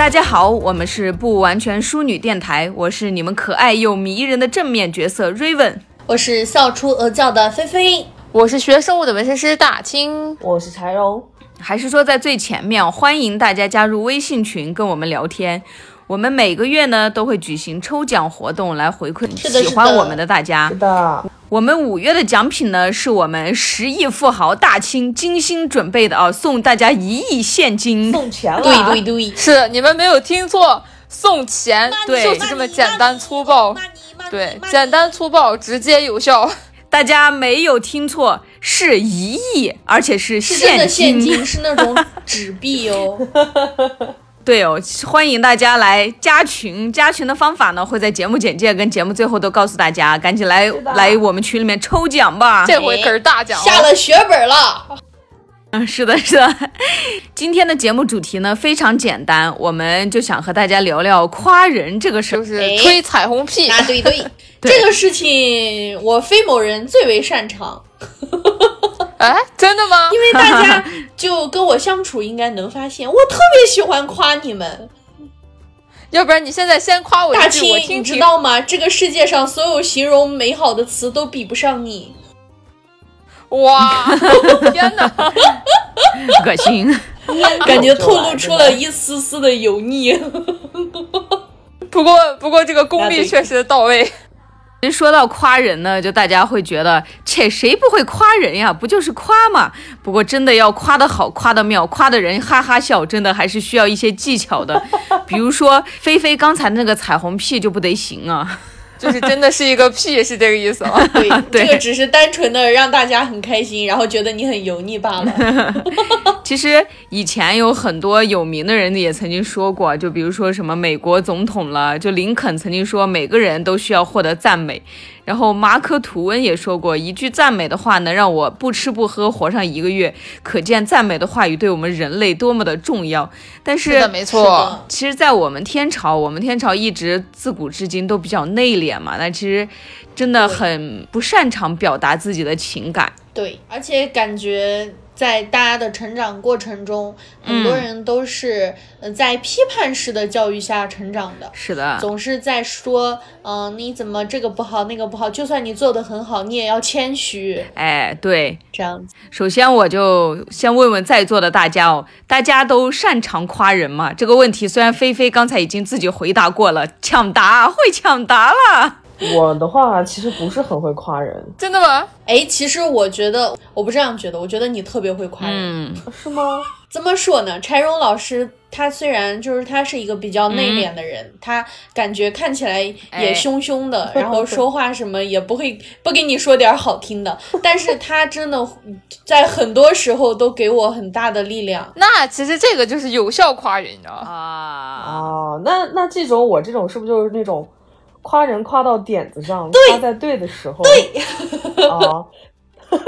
大家好，我们是不完全淑女电台，我是你们可爱又迷人的正面角色 Raven，我是笑出鹅叫的菲菲，我是学生物的纹身师大清，我是柴荣，还是说在最前面，欢迎大家加入微信群跟我们聊天。我们每个月呢都会举行抽奖活动来回馈喜欢我们的大家。是的，我们五月的奖品呢是我们十亿富豪大清精心准备的啊，送大家一亿现金，送钱了。对对对，是你们没有听错，送钱，对，就是这么简单粗暴，对，简单粗暴，直接有效。大家没有听错，是一亿，而且是现金，现金。是那种纸币哦。对哦，欢迎大家来加群。加群的方法呢，会在节目简介跟节目最后都告诉大家。赶紧来来我们群里面抽奖吧！这回可是大奖，下了血本了。嗯，是的，是的。今天的节目主题呢非常简单，我们就想和大家聊聊夸人这个事，就是吹彩虹屁。啊，对 对，这个事情我非某人最为擅长。哎，真的吗？因为大家就跟我相处，应该能发现我特别喜欢夸你们。要不然你现在先夸我大清，你知道吗？这个世界上所有形容美好的词都比不上你。哇，天哪，恶心，感觉透露出了一丝丝的油腻。不过，不过这个功力确实到位。一说到夸人呢，就大家会觉得，切，谁不会夸人呀？不就是夸吗？不过真的要夸得好，夸得妙，夸的人哈哈笑，真的还是需要一些技巧的。比如说，菲菲刚才那个彩虹屁就不得行啊。就是真的是一个屁，是这个意思吗？对，这个只是单纯的让大家很开心，然后觉得你很油腻罢了。其实以前有很多有名的人也曾经说过，就比如说什么美国总统了，就林肯曾经说，每个人都需要获得赞美。然后马可吐温也说过一句赞美的话，能让我不吃不喝活上一个月。可见赞美的话语对我们人类多么的重要。但是，没错，其实，在我们天朝，我们天朝一直自古至今都比较内敛嘛，那其实真的很不擅长表达自己的情感。对，而且感觉。在大家的成长过程中，很多人都是呃在批判式的教育下成长的。是的，总是在说，嗯，你怎么这个不好那个不好？就算你做的很好，你也要谦虚。哎，对，这样子。首先，我就先问问在座的大家哦，大家都擅长夸人吗？这个问题虽然菲菲刚才已经自己回答过了，抢答会抢答了。我的话其实不是很会夸人，真的吗？哎，其实我觉得我不这样觉得，我觉得你特别会夸人，是吗？怎么说呢？柴荣老师他虽然就是他是一个比较内敛的人，他感觉看起来也凶凶的，然后说话什么也不会 不给你说点好听的，但是他真的在很多时候都给我很大的力量。那其实这个就是有效夸人，你知道吗？啊啊，那那这种我这种是不是就是那种？夸人夸到点子上，夸在对的时候。对，啊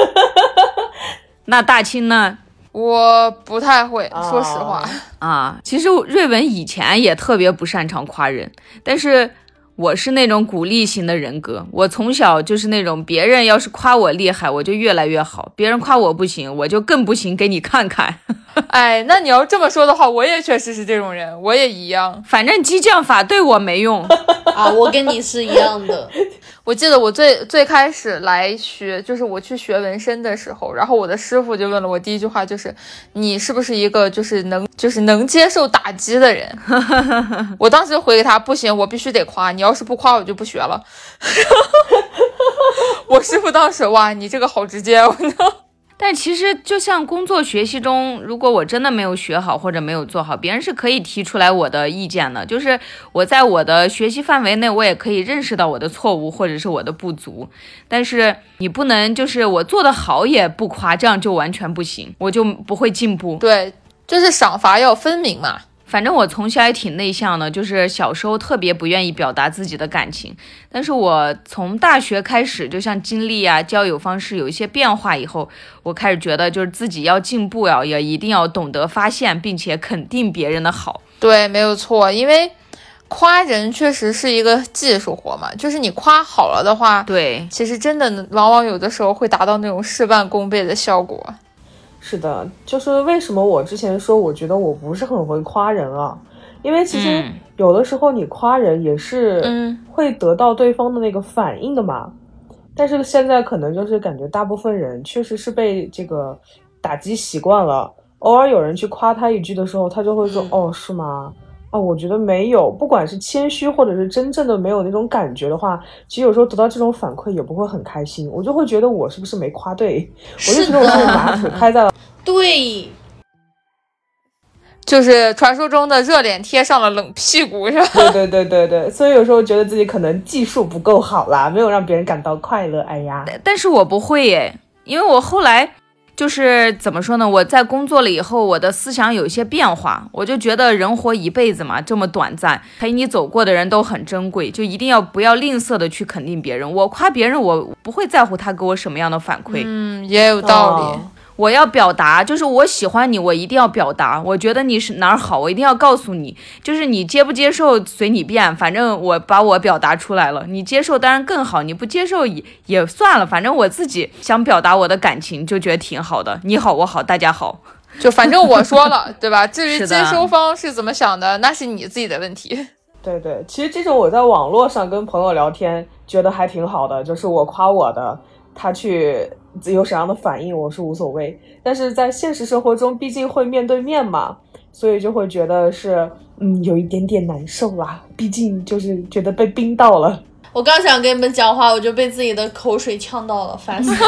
那大清呢？我不太会说实话啊。其实瑞文以前也特别不擅长夸人，但是。我是那种鼓励型的人格，我从小就是那种别人要是夸我厉害，我就越来越好；别人夸我不行，我就更不行，给你看看。哎，那你要这么说的话，我也确实是这种人，我也一样。反正激将法对我没用 啊，我跟你是一样的。我记得我最最开始来学，就是我去学纹身的时候，然后我的师傅就问了我第一句话，就是你是不是一个就是能就是能接受打击的人？我当时回给他，不行，我必须得夸你，要是不夸我就不学了。我师傅当时哇，你这个好直接，我操！但其实，就像工作学习中，如果我真的没有学好或者没有做好，别人是可以提出来我的意见的。就是我在我的学习范围内，我也可以认识到我的错误或者是我的不足。但是你不能就是我做的好也不夸，这样就完全不行，我就不会进步。对，就是赏罚要分明嘛。反正我从小也挺内向的，就是小时候特别不愿意表达自己的感情。但是我从大学开始，就像经历啊、交友方式有一些变化以后，我开始觉得就是自己要进步呀，也一定要懂得发现并且肯定别人的好。对，没有错，因为夸人确实是一个技术活嘛，就是你夸好了的话，对，其实真的往往有的时候会达到那种事半功倍的效果。是的，就是为什么我之前说我觉得我不是很会夸人啊，因为其实有的时候你夸人也是会得到对方的那个反应的嘛。但是现在可能就是感觉大部分人确实是被这个打击习惯了，偶尔有人去夸他一句的时候，他就会说：“哦，是吗？啊，我觉得没有。”不管是谦虚或者是真正的没有那种感觉的话，其实有时候得到这种反馈也不会很开心。我就会觉得我是不是没夸对？我就觉得我把腿拍在了 对。就是传说中的热脸贴上了冷屁股，是吧？对对对对对，所以有时候觉得自己可能技术不够好啦，没有让别人感到快乐。哎呀，但是我不会耶，因为我后来就是怎么说呢？我在工作了以后，我的思想有一些变化，我就觉得人活一辈子嘛，这么短暂，陪你走过的人都很珍贵，就一定要不要吝啬的去肯定别人。我夸别人，我不会在乎他给我什么样的反馈。嗯，也有道理。我要表达，就是我喜欢你，我一定要表达。我觉得你是哪儿好，我一定要告诉你。就是你接不接受随你便，反正我把我表达出来了。你接受当然更好，你不接受也也算了。反正我自己想表达我的感情，就觉得挺好的。你好，我好，大家好，就反正我说了，对吧？至于接收方是怎么想的，那是你自己的问题。对对，其实这种我在网络上跟朋友聊天，觉得还挺好的，就是我夸我的，他去。有什么样的反应我是无所谓，但是在现实生活中，毕竟会面对面嘛，所以就会觉得是嗯有一点点难受啦。毕竟就是觉得被冰到了。我刚想跟你们讲话，我就被自己的口水呛到了，烦死了。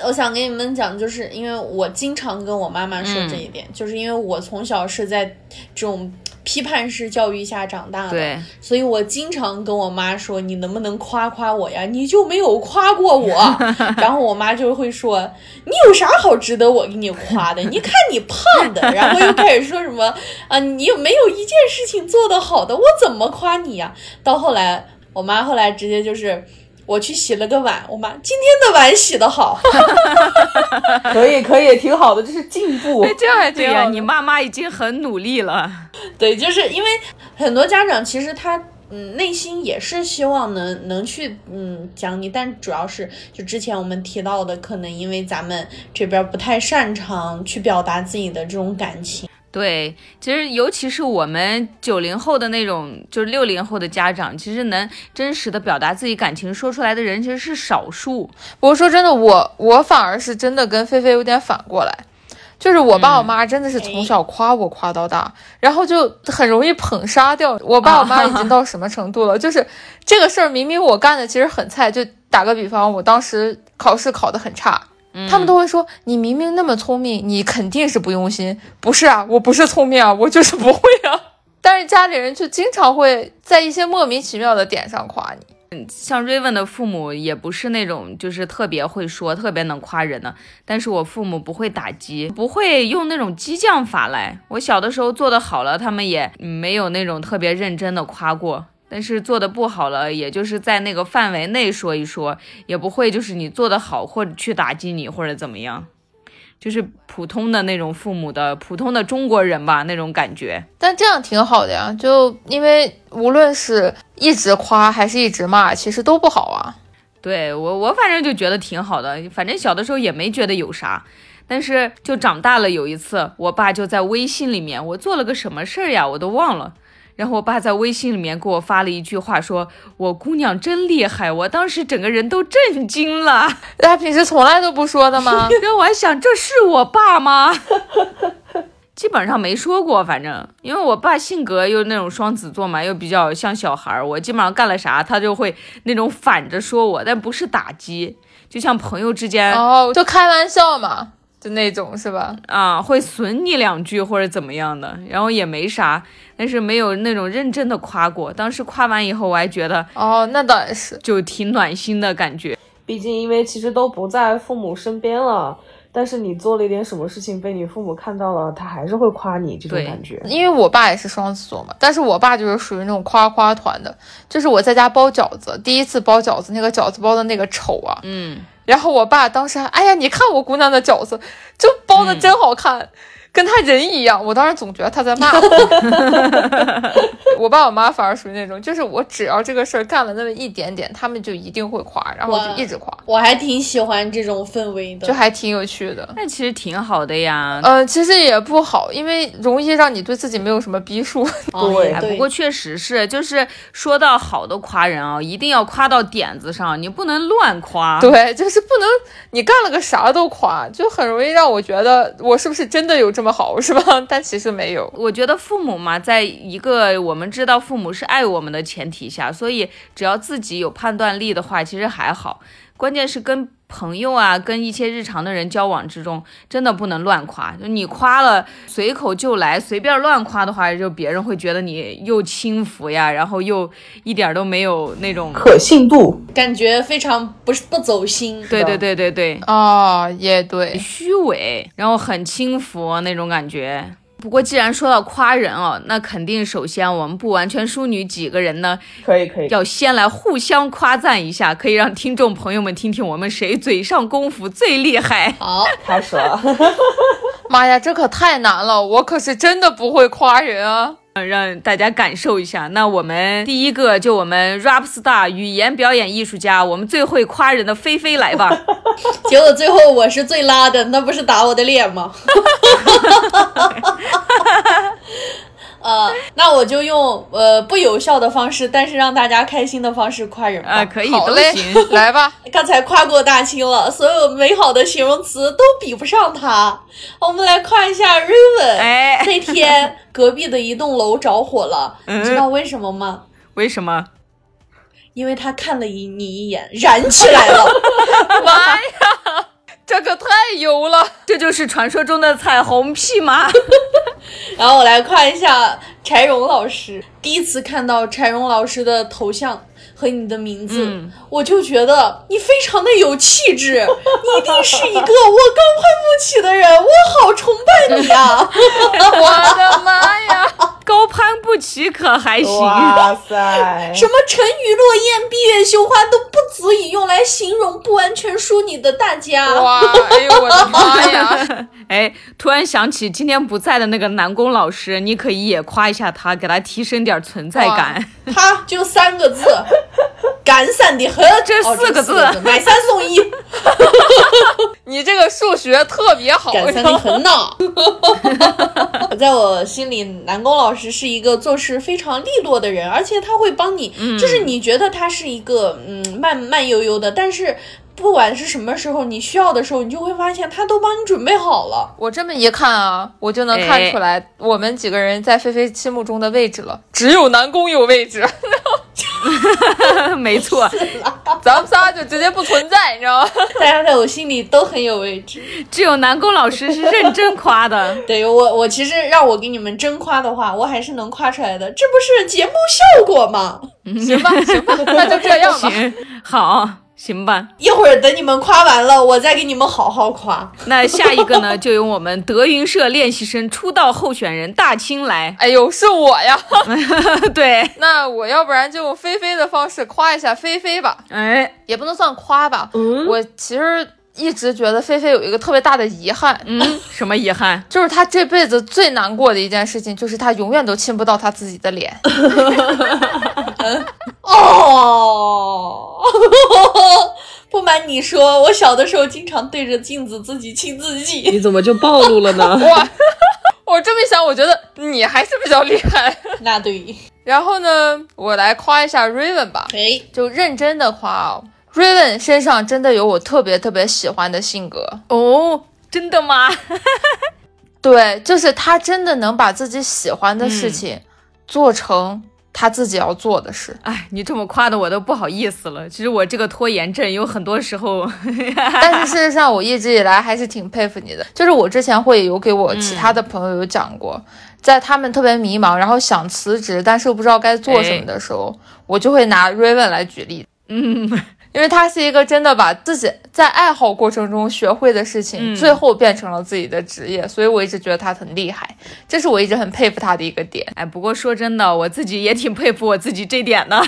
我想跟你们讲，就是因为我经常跟我妈妈说这一点，就是因为我从小是在这种。批判式教育下长大的，所以我经常跟我妈说：“你能不能夸夸我呀？你就没有夸过我。” 然后我妈就会说：“你有啥好值得我给你夸的？你看你胖的。”然后又开始说什么：“啊，你有没有一件事情做得好的？我怎么夸你呀？”到后来，我妈后来直接就是。我去洗了个碗，我妈今天的碗洗得好，可以可以，挺好的，这是进步。这样还对呀，你妈妈已经很努力了。对，就是因为很多家长其实他嗯内心也是希望能能去嗯讲你，但主要是就之前我们提到的，可能因为咱们这边不太擅长去表达自己的这种感情。对，其实尤其是我们九零后的那种，就是六零后的家长，其实能真实的表达自己感情说出来的人其实是少数。不过说真的，我我反而是真的跟菲菲有点反过来，就是我爸我妈真的是从小夸我夸到大，然后就很容易捧杀掉。我爸我妈已经到什么程度了？就是这个事儿明明我干的其实很菜，就打个比方，我当时考试考得很差。他们都会说你明明那么聪明，你肯定是不用心。不是啊，我不是聪明啊，我就是不会啊。但是家里人就经常会在一些莫名其妙的点上夸你。嗯，像瑞文的父母也不是那种就是特别会说、特别能夸人的。但是我父母不会打击，不会用那种激将法来。我小的时候做的好了，他们也没有那种特别认真的夸过。但是做的不好了，也就是在那个范围内说一说，也不会就是你做的好或者去打击你或者怎么样，就是普通的那种父母的普通的中国人吧那种感觉。但这样挺好的呀，就因为无论是一直夸还是一直骂，其实都不好啊。对我我反正就觉得挺好的，反正小的时候也没觉得有啥，但是就长大了有一次，我爸就在微信里面，我做了个什么事儿呀，我都忘了。然后我爸在微信里面给我发了一句话，说我姑娘真厉害，我当时整个人都震惊了。他 平时从来都不说的吗？然后我还想，这是我爸吗？基本上没说过，反正因为我爸性格又那种双子座嘛，又比较像小孩儿，我基本上干了啥，他就会那种反着说我，但不是打击，就像朋友之间哦，就开玩笑嘛。就那种是吧？啊，会损你两句或者怎么样的，然后也没啥，但是没有那种认真的夸过。当时夸完以后，我还觉得哦，那倒也是，就挺暖心的感觉。毕竟因为其实都不在父母身边了，但是你做了一点什么事情被你父母看到了，他还是会夸你这种感觉。因为我爸也是双子座嘛，但是我爸就是属于那种夸夸团的，就是我在家包饺子，第一次包饺子，那个饺子包的那个丑啊，嗯。然后我爸当时还，哎呀，你看我姑娘的饺子，就包的真好看。跟他人一样。我当时总觉得他在骂我。我爸我妈反而属于那种，就是我只要这个事儿干了那么一点点，他们就一定会夸，然后就一直夸。我还挺喜欢这种氛围的，就还挺有趣的。那其实挺好的呀。呃，其实也不好，因为容易让你对自己没有什么逼数。对，不过确实是，就是说到好的夸人啊，一定要夸到点子上，你不能乱夸。对，就是不能你干了个啥都夸，就很容易让我觉得我是不是真的有这这么好，是吧？但其实没有。我觉得父母嘛，在一个我们知道父母是爱我们的前提下，所以只要自己有判断力的话，其实还好。关键是跟朋友啊，跟一些日常的人交往之中，真的不能乱夸。就你夸了，随口就来，随便乱夸的话，就别人会觉得你又轻浮呀，然后又一点都没有那种可信度，感觉非常不是不走心。对对对对对，哦，也对，虚伪，然后很轻浮那种感觉。不过，既然说到夸人哦，那肯定首先我们不完全淑女几个人呢，可以可以，要先来互相夸赞一下，可以让听众朋友们听听我们谁嘴上功夫最厉害。好，开始了。妈呀，这可太难了，我可是真的不会夸人啊。让大家感受一下。那我们第一个就我们 rap star 语言表演艺术家，我们最会夸人的菲菲来吧。结果最后我是最拉的，那不是打我的脸吗？呃，那我就用呃不有效的方式，但是让大家开心的方式夸人吧。啊，可以，都行，来吧。刚才夸过大清了，所有美好的形容词都比不上他。我们来夸一下 Raven。哎，那天隔壁的一栋楼着火了，你知道为什么吗？为什么？因为他看了一你一眼，燃起来了。妈呀！这可太油了，这就是传说中的彩虹屁吗？然后我来看一下柴荣老师，第一次看到柴荣老师的头像和你的名字，我就觉得你非常的有气质，你一定是一个我高攀不起的人，我好崇拜你啊！我的妈呀！高攀不起可还行？哇塞！什么沉鱼落雁、闭月羞花都不足以用来形容不完全淑女的大家。哇！哎呦我的妈呀！哎，突然想起今天不在的那个南宫老师，你可以也夸一下他，给他提升点存在感。他就三个字：感散的很。这四个字，买三送一。你这个数学特别好。感散的很呢。在我心里，南宫老师。是一个做事非常利落的人，而且他会帮你，就是你觉得他是一个嗯慢慢悠悠的，但是不管是什么时候你需要的时候，你就会发现他都帮你准备好了。我这么一看啊，我就能看出来我们几个人在菲菲心目中的位置了，只有南宫有位置。没错，咱们仨就直接不存在，你知道吗？大家在我心里都很有位置，只有南宫老师是认真夸的。对我，我其实让我给你们真夸的话，我还是能夸出来的。这不是节目效果吗？行吧，行吧，那就这样吧。好。行吧，一会儿等你们夸完了，我再给你们好好夸。那下一个呢，就由我们德云社练习生出道候选人大清来。哎呦，是我呀！对，那我要不然就用菲菲的方式夸一下菲菲吧。哎，也不能算夸吧。嗯，我其实一直觉得菲菲有一个特别大的遗憾。嗯，什么遗憾？就是她这辈子最难过的一件事情，就是她永远都亲不到她自己的脸。哦，不瞒你说，我小的时候经常对着镜子自己亲自己。你怎么就暴露了呢？哇，我这么一想，我觉得你还是比较厉害。那对。然后呢，我来夸一下 Raven 吧。哎，就认真的夸哦，Raven 身上真的有我特别特别喜欢的性格哦。真的吗？对，就是他真的能把自己喜欢的事情做成。他自己要做的事，哎，你这么夸的我都不好意思了。其实我这个拖延症有很多时候，但是事实上我一直以来还是挺佩服你的。就是我之前会有给我其他的朋友有讲过，在他们特别迷茫，然后想辞职，但是又不知道该做什么的时候，我就会拿 Raven 来举例。嗯。因为他是一个真的把自己在爱好过程中学会的事情，最后变成了自己的职业，所以我一直觉得他很厉害，这是我一直很佩服他的一个点。哎，不过说真的，我自己也挺佩服我自己这点的。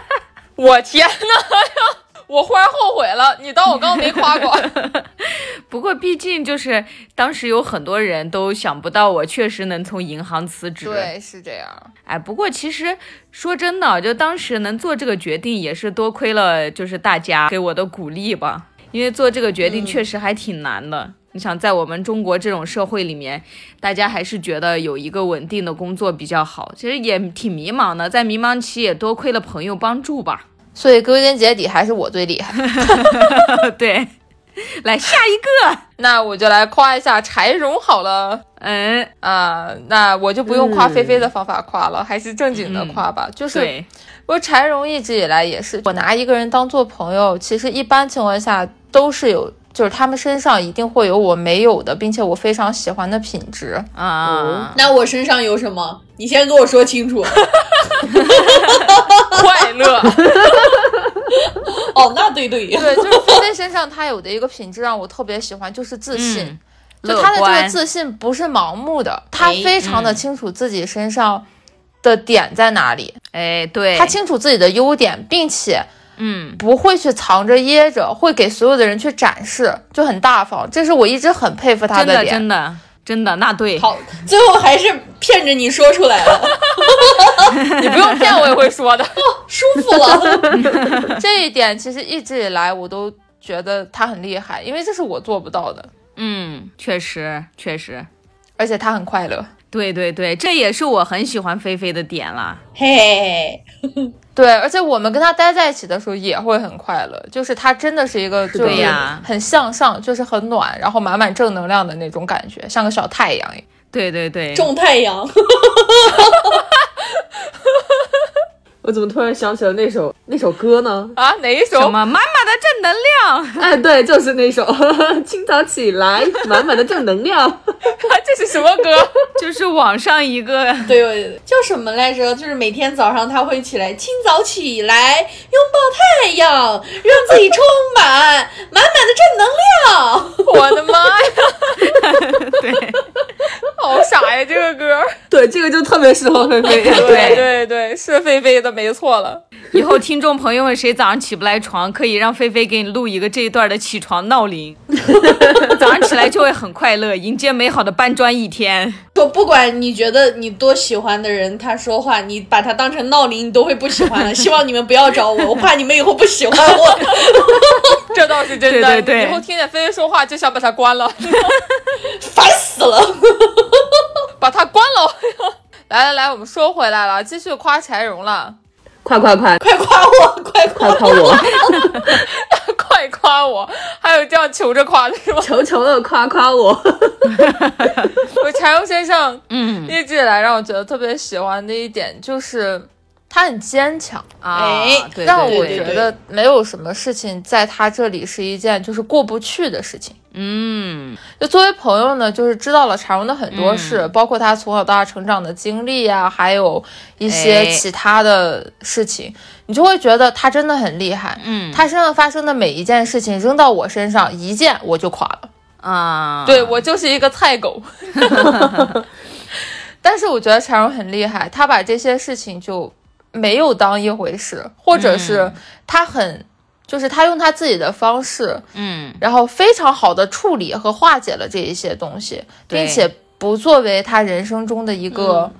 我天呐，我忽然后悔了，你当我刚刚没夸过。不过毕竟就是当时有很多人都想不到我确实能从银行辞职。对，是这样。哎，不过其实说真的，就当时能做这个决定，也是多亏了就是大家给我的鼓励吧。因为做这个决定确实还挺难的。你想，在我们中国这种社会里面，大家还是觉得有一个稳定的工作比较好。其实也挺迷茫的，在迷茫期也多亏了朋友帮助吧。所以归根结底还是我最厉害。对，来下一个，那我就来夸一下柴荣好了。嗯啊，那我就不用夸菲菲的方法夸了，还是正经的夸吧。就是，我柴荣一直以来也是，我拿一个人当做朋友，其实一般情况下都是有。就是他们身上一定会有我没有的，并且我非常喜欢的品质啊。那我身上有什么？你先跟我说清楚。快乐。哦，那对对对，就是菲菲身上他有的一个品质让我特别喜欢，就是自信。就他的这个自信不是盲目的，他非常的清楚自己身上的点在哪里。哎，对，他清楚自己的优点，并且。嗯，不会去藏着掖着，会给所有的人去展示，就很大方。这是我一直很佩服他的点，真的，真的，那对。好，最后还是骗着你说出来了，你不用骗我也会说的，舒服了。这一点其实一直以来我都觉得他很厉害，因为这是我做不到的。嗯，确实，确实，而且他很快乐。对对对，这也是我很喜欢菲菲的点啦。嘿。对，而且我们跟他待在一起的时候也会很快乐，就是他真的是一个就是很向上，就是很暖，然后满满正能量的那种感觉，像个小太阳。对对对，种太阳。我怎么突然想起了那首那首歌呢？啊，哪一首？什么满满的正能量？哎，对，就是那首。清早起来，满满的正能量。这是什么歌？就是网上一个，对，叫什么来着？就是每天早上他会起来，清早起来，拥抱太阳，让自己充满满满的正能量。我的妈呀！对，好傻呀，这个歌。对，这个就特别适合菲菲。对对对，是菲菲的。没错了，以后听众朋友们谁早上起不来床，可以让菲菲给你录一个这一段的起床闹铃，早上起来就会很快乐，迎接美好的搬砖一天。不不管你觉得你多喜欢的人，他说话你把他当成闹铃，你都会不喜欢的。希望你们不要找我，我怕你们以后不喜欢我。这倒是真的，对对对，以后听见菲菲说话就想把它关了，烦死了，把它关了。来来来，我们说回来了，继续夸柴荣了。快快快，快夸我，快夸夸我，快夸我！还有这样求着夸的是吗？求求的夸夸我！我柴油先生，嗯，一直以来让我觉得特别喜欢的一点就是。他很坚强啊，让我觉得没有什么事情在他这里是一件就是过不去的事情。嗯，就作为朋友呢，就是知道了常荣的很多事，包括他从小到大成长的经历啊，还有一些其他的事情，你就会觉得他真的很厉害。嗯，他身上发生的每一件事情扔到我身上，一件我就垮了啊。对我就是一个菜狗。但是我觉得常荣很厉害，他把这些事情就。没有当一回事，或者是他很，就是他用他自己的方式，嗯，然后非常好的处理和化解了这一些东西，并且不作为他人生中的一个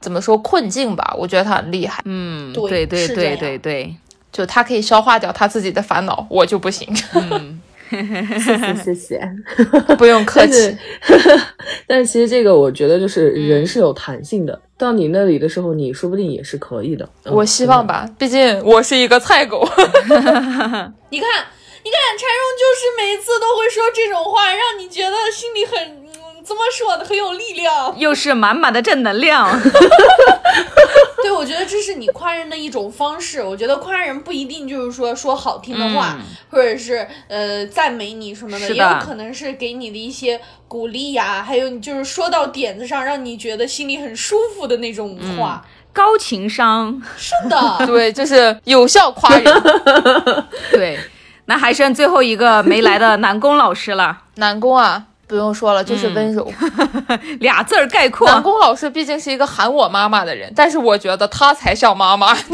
怎么说困境吧？我觉得他很厉害，嗯，对对对对对，就他可以消化掉他自己的烦恼，我就不行。谢谢谢谢，不用客气。但是其实这个我觉得就是人是有弹性的，到你那里的时候，你说不定也是可以的。我希望吧，毕竟我是一个菜狗。你看，你看，柴荣就是每次都会说这种话，让你觉得心里很。怎么说呢？很有力量，又是满满的正能量。对，我觉得这是你夸人的一种方式。我觉得夸人不一定就是说说好听的话，或者是呃赞美你什么的，也有可能是给你的一些鼓励呀，还有你就是说到点子上，让你觉得心里很舒服的那种话。高情商，是的，对，就是有效夸人。对，那还剩最后一个没来的南宫老师了。南宫啊。不用说了，就是温柔，俩字儿概括。南宫老师毕竟是一个喊我妈妈的人，但是我觉得他才像妈妈。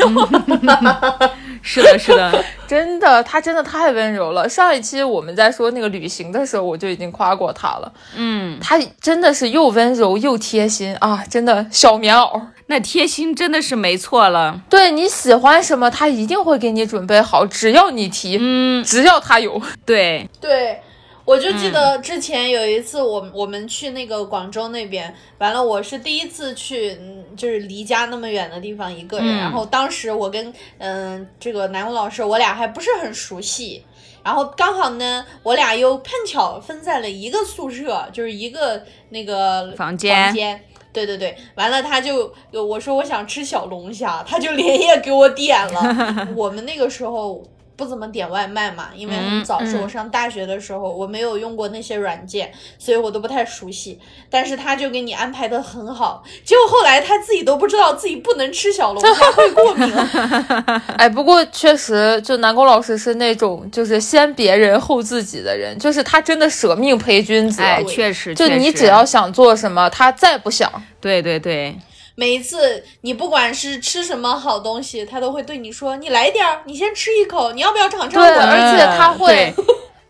是的，是的，真的，他真的太温柔了。上一期我们在说那个旅行的时候，我就已经夸过他了。嗯，他真的是又温柔又贴心啊，真的小棉袄。那贴心真的是没错了。对你喜欢什么，他一定会给你准备好，只要你提，嗯，只要他有。对对。我就记得之前有一次，我我们去那个广州那边，完了我是第一次去，就是离家那么远的地方一个人。然后当时我跟嗯这个南宫老师，我俩还不是很熟悉。然后刚好呢，我俩又碰巧分在了一个宿舍，就是一个那个房间。房间，对对对。完了他就我说我想吃小龙虾，他就连夜给我点了。我们那个时候。不怎么点外卖嘛，因为很早是我上大学的时候，我没有用过那些软件，所以我都不太熟悉。但是他就给你安排的很好，结果后来他自己都不知道自己不能吃小龙虾，会过敏。哎，不过确实，就南宫老师是那种就是先别人后自己的人，就是他真的舍命陪君子。哎，确实，就你只要想做什么，他再不想。对对对。每一次你不管是吃什么好东西，他都会对你说：“你来点儿，你先吃一口，你要不要尝尝？”对，而且他会，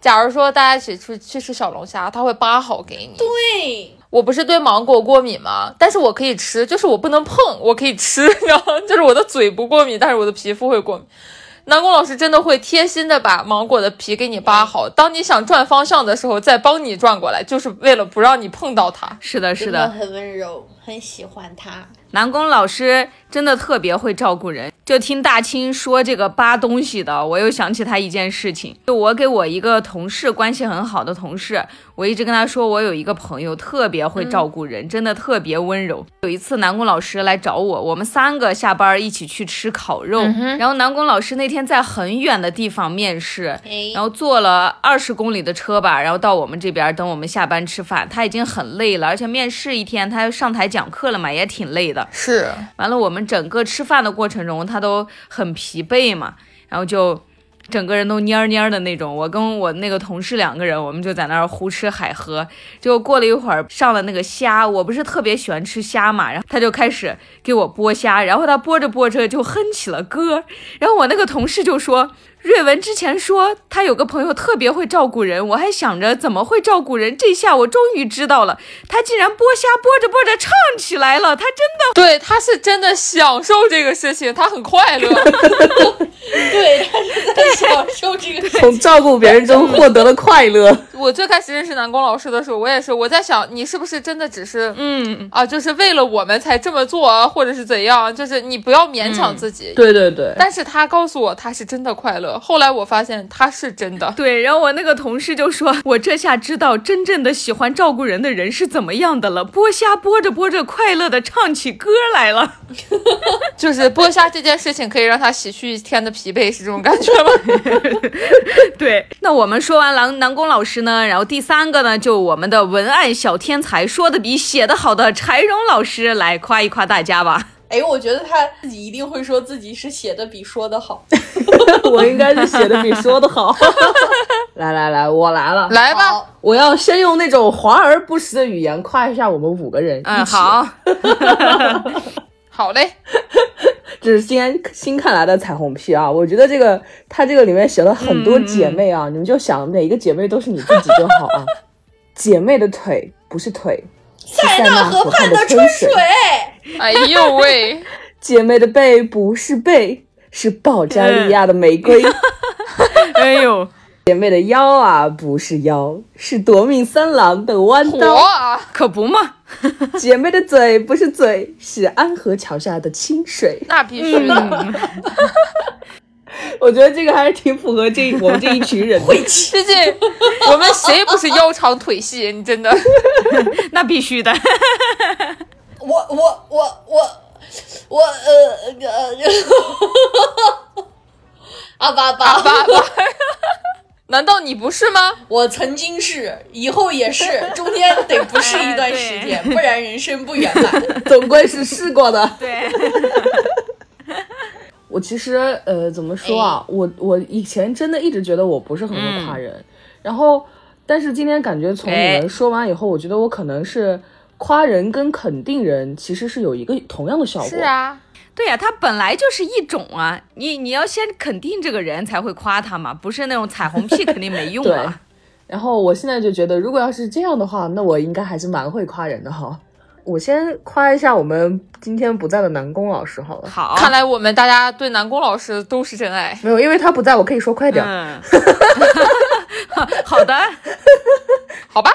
假如说大家一起出去吃小龙虾，他会扒好给你。对，我不是对芒果过敏吗？但是我可以吃，就是我不能碰，我可以吃，然后就是我的嘴不过敏，但是我的皮肤会过敏。南宫老师真的会贴心的把芒果的皮给你扒好，当你想转方向的时候再帮你转过来，就是为了不让你碰到它。是的，是的，很温柔，很喜欢它。南宫老师真的特别会照顾人。就听大清说这个扒东西的，我又想起他一件事情。就我给我一个同事，关系很好的同事，我一直跟他说，我有一个朋友特别会照顾人，真的特别温柔。有一次南宫老师来找我，我们三个下班一起去吃烤肉。然后南宫老师那天在很远的地方面试，然后坐了二十公里的车吧，然后到我们这边等我们下班吃饭。他已经很累了，而且面试一天，他要上台讲课了嘛，也挺累的。是，完了我们整个吃饭的过程中，他。都很疲惫嘛，然后就整个人都蔫蔫的那种。我跟我那个同事两个人，我们就在那儿胡吃海喝。就过了一会儿，上了那个虾，我不是特别喜欢吃虾嘛，然后他就开始给我剥虾，然后他剥着剥着就哼起了歌，然后我那个同事就说。瑞文之前说他有个朋友特别会照顾人，我还想着怎么会照顾人，这下我终于知道了，他竟然剥虾剥着剥着唱起来了，他真的 对，他是真的享受这个事情，他很快乐，对，他是在 享受这个，从照顾别人中获得了快乐。我最开始认识南宫老师的时候，我也是我在想，你是不是真的只是嗯啊，就是为了我们才这么做啊，或者是怎样，就是你不要勉强自己，对对对，但是他告诉我他是真的快乐。后来我发现他是真的，对。然后我那个同事就说：“我这下知道真正的喜欢照顾人的人是怎么样的了。剥虾剥着剥着，快乐的唱起歌来了。就是剥虾这件事情可以让他洗去一天的疲惫，是这种感觉吗？对。那我们说完南南宫老师呢，然后第三个呢，就我们的文案小天才，说的比写的好的柴荣老师来夸一夸大家吧。”哎，我觉得他自己一定会说自己是写的比说的好。我应该是写的比说的好。来来来，我来了，来吧！我要先用那种华而不实的语言夸一下我们五个人。嗯，好，好嘞。这是新新看来的彩虹屁啊！我觉得这个他这个里面写了很多姐妹啊，你们就想哪个姐妹都是你自己就好啊。姐妹的腿不是腿。塞纳河畔的春水，哎呦喂！姐妹的背不是背，是保加利亚的玫瑰。哎呦，姐妹的腰啊，不是腰，是夺命三郎的弯刀。啊可不嘛！姐妹的嘴不是嘴，是安河桥下的清水。那必须的。我觉得这个还是挺符合这我们这一群人的。毕竟我们谁不是腰长腿细？你真的，那必须的。我我我我我呃呃，阿巴巴巴巴，难道你不是吗？我曾经是，以后也是，中间得不是一段时间，不然人生不圆满。总归是试过的。对。我其实呃怎么说啊，我我以前真的一直觉得我不是很会夸人，然后但是今天感觉从你们说完以后，我觉得我可能是夸人跟肯定人其实是有一个同样的效果。是啊。对呀，他本来就是一种啊，你你要先肯定这个人才会夸他嘛，不是那种彩虹屁肯定没用 啊。然后我现在就觉得，如果要是这样的话，那我应该还是蛮会夸人的哈。我先夸一下我们今天不在的南宫老师好了。好，看来我们大家对南宫老师都是真爱。没有，因为他不在，我可以说快点。嗯 好的，好吧，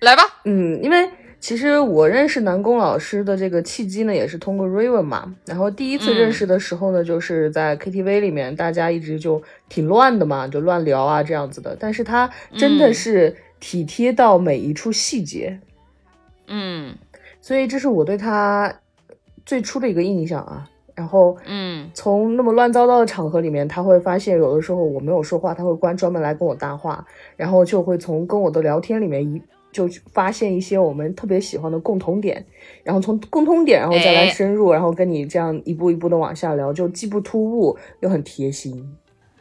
来吧。嗯，因为其实我认识南宫老师的这个契机呢，也是通过 Raven 嘛。然后第一次认识的时候呢，就是在 KTV 里面，大家一直就挺乱的嘛，就乱聊啊这样子的。但是他真的是体贴到每一处细节。嗯。所以这是我对他最初的一个印象啊，然后，嗯，从那么乱糟糟的场合里面，他会发现有的时候我没有说话，他会关专门来跟我搭话，然后就会从跟我的聊天里面一就发现一些我们特别喜欢的共同点，然后从共同点然后再来深入，然后跟你这样一步一步的往下聊，就既不突兀又很贴心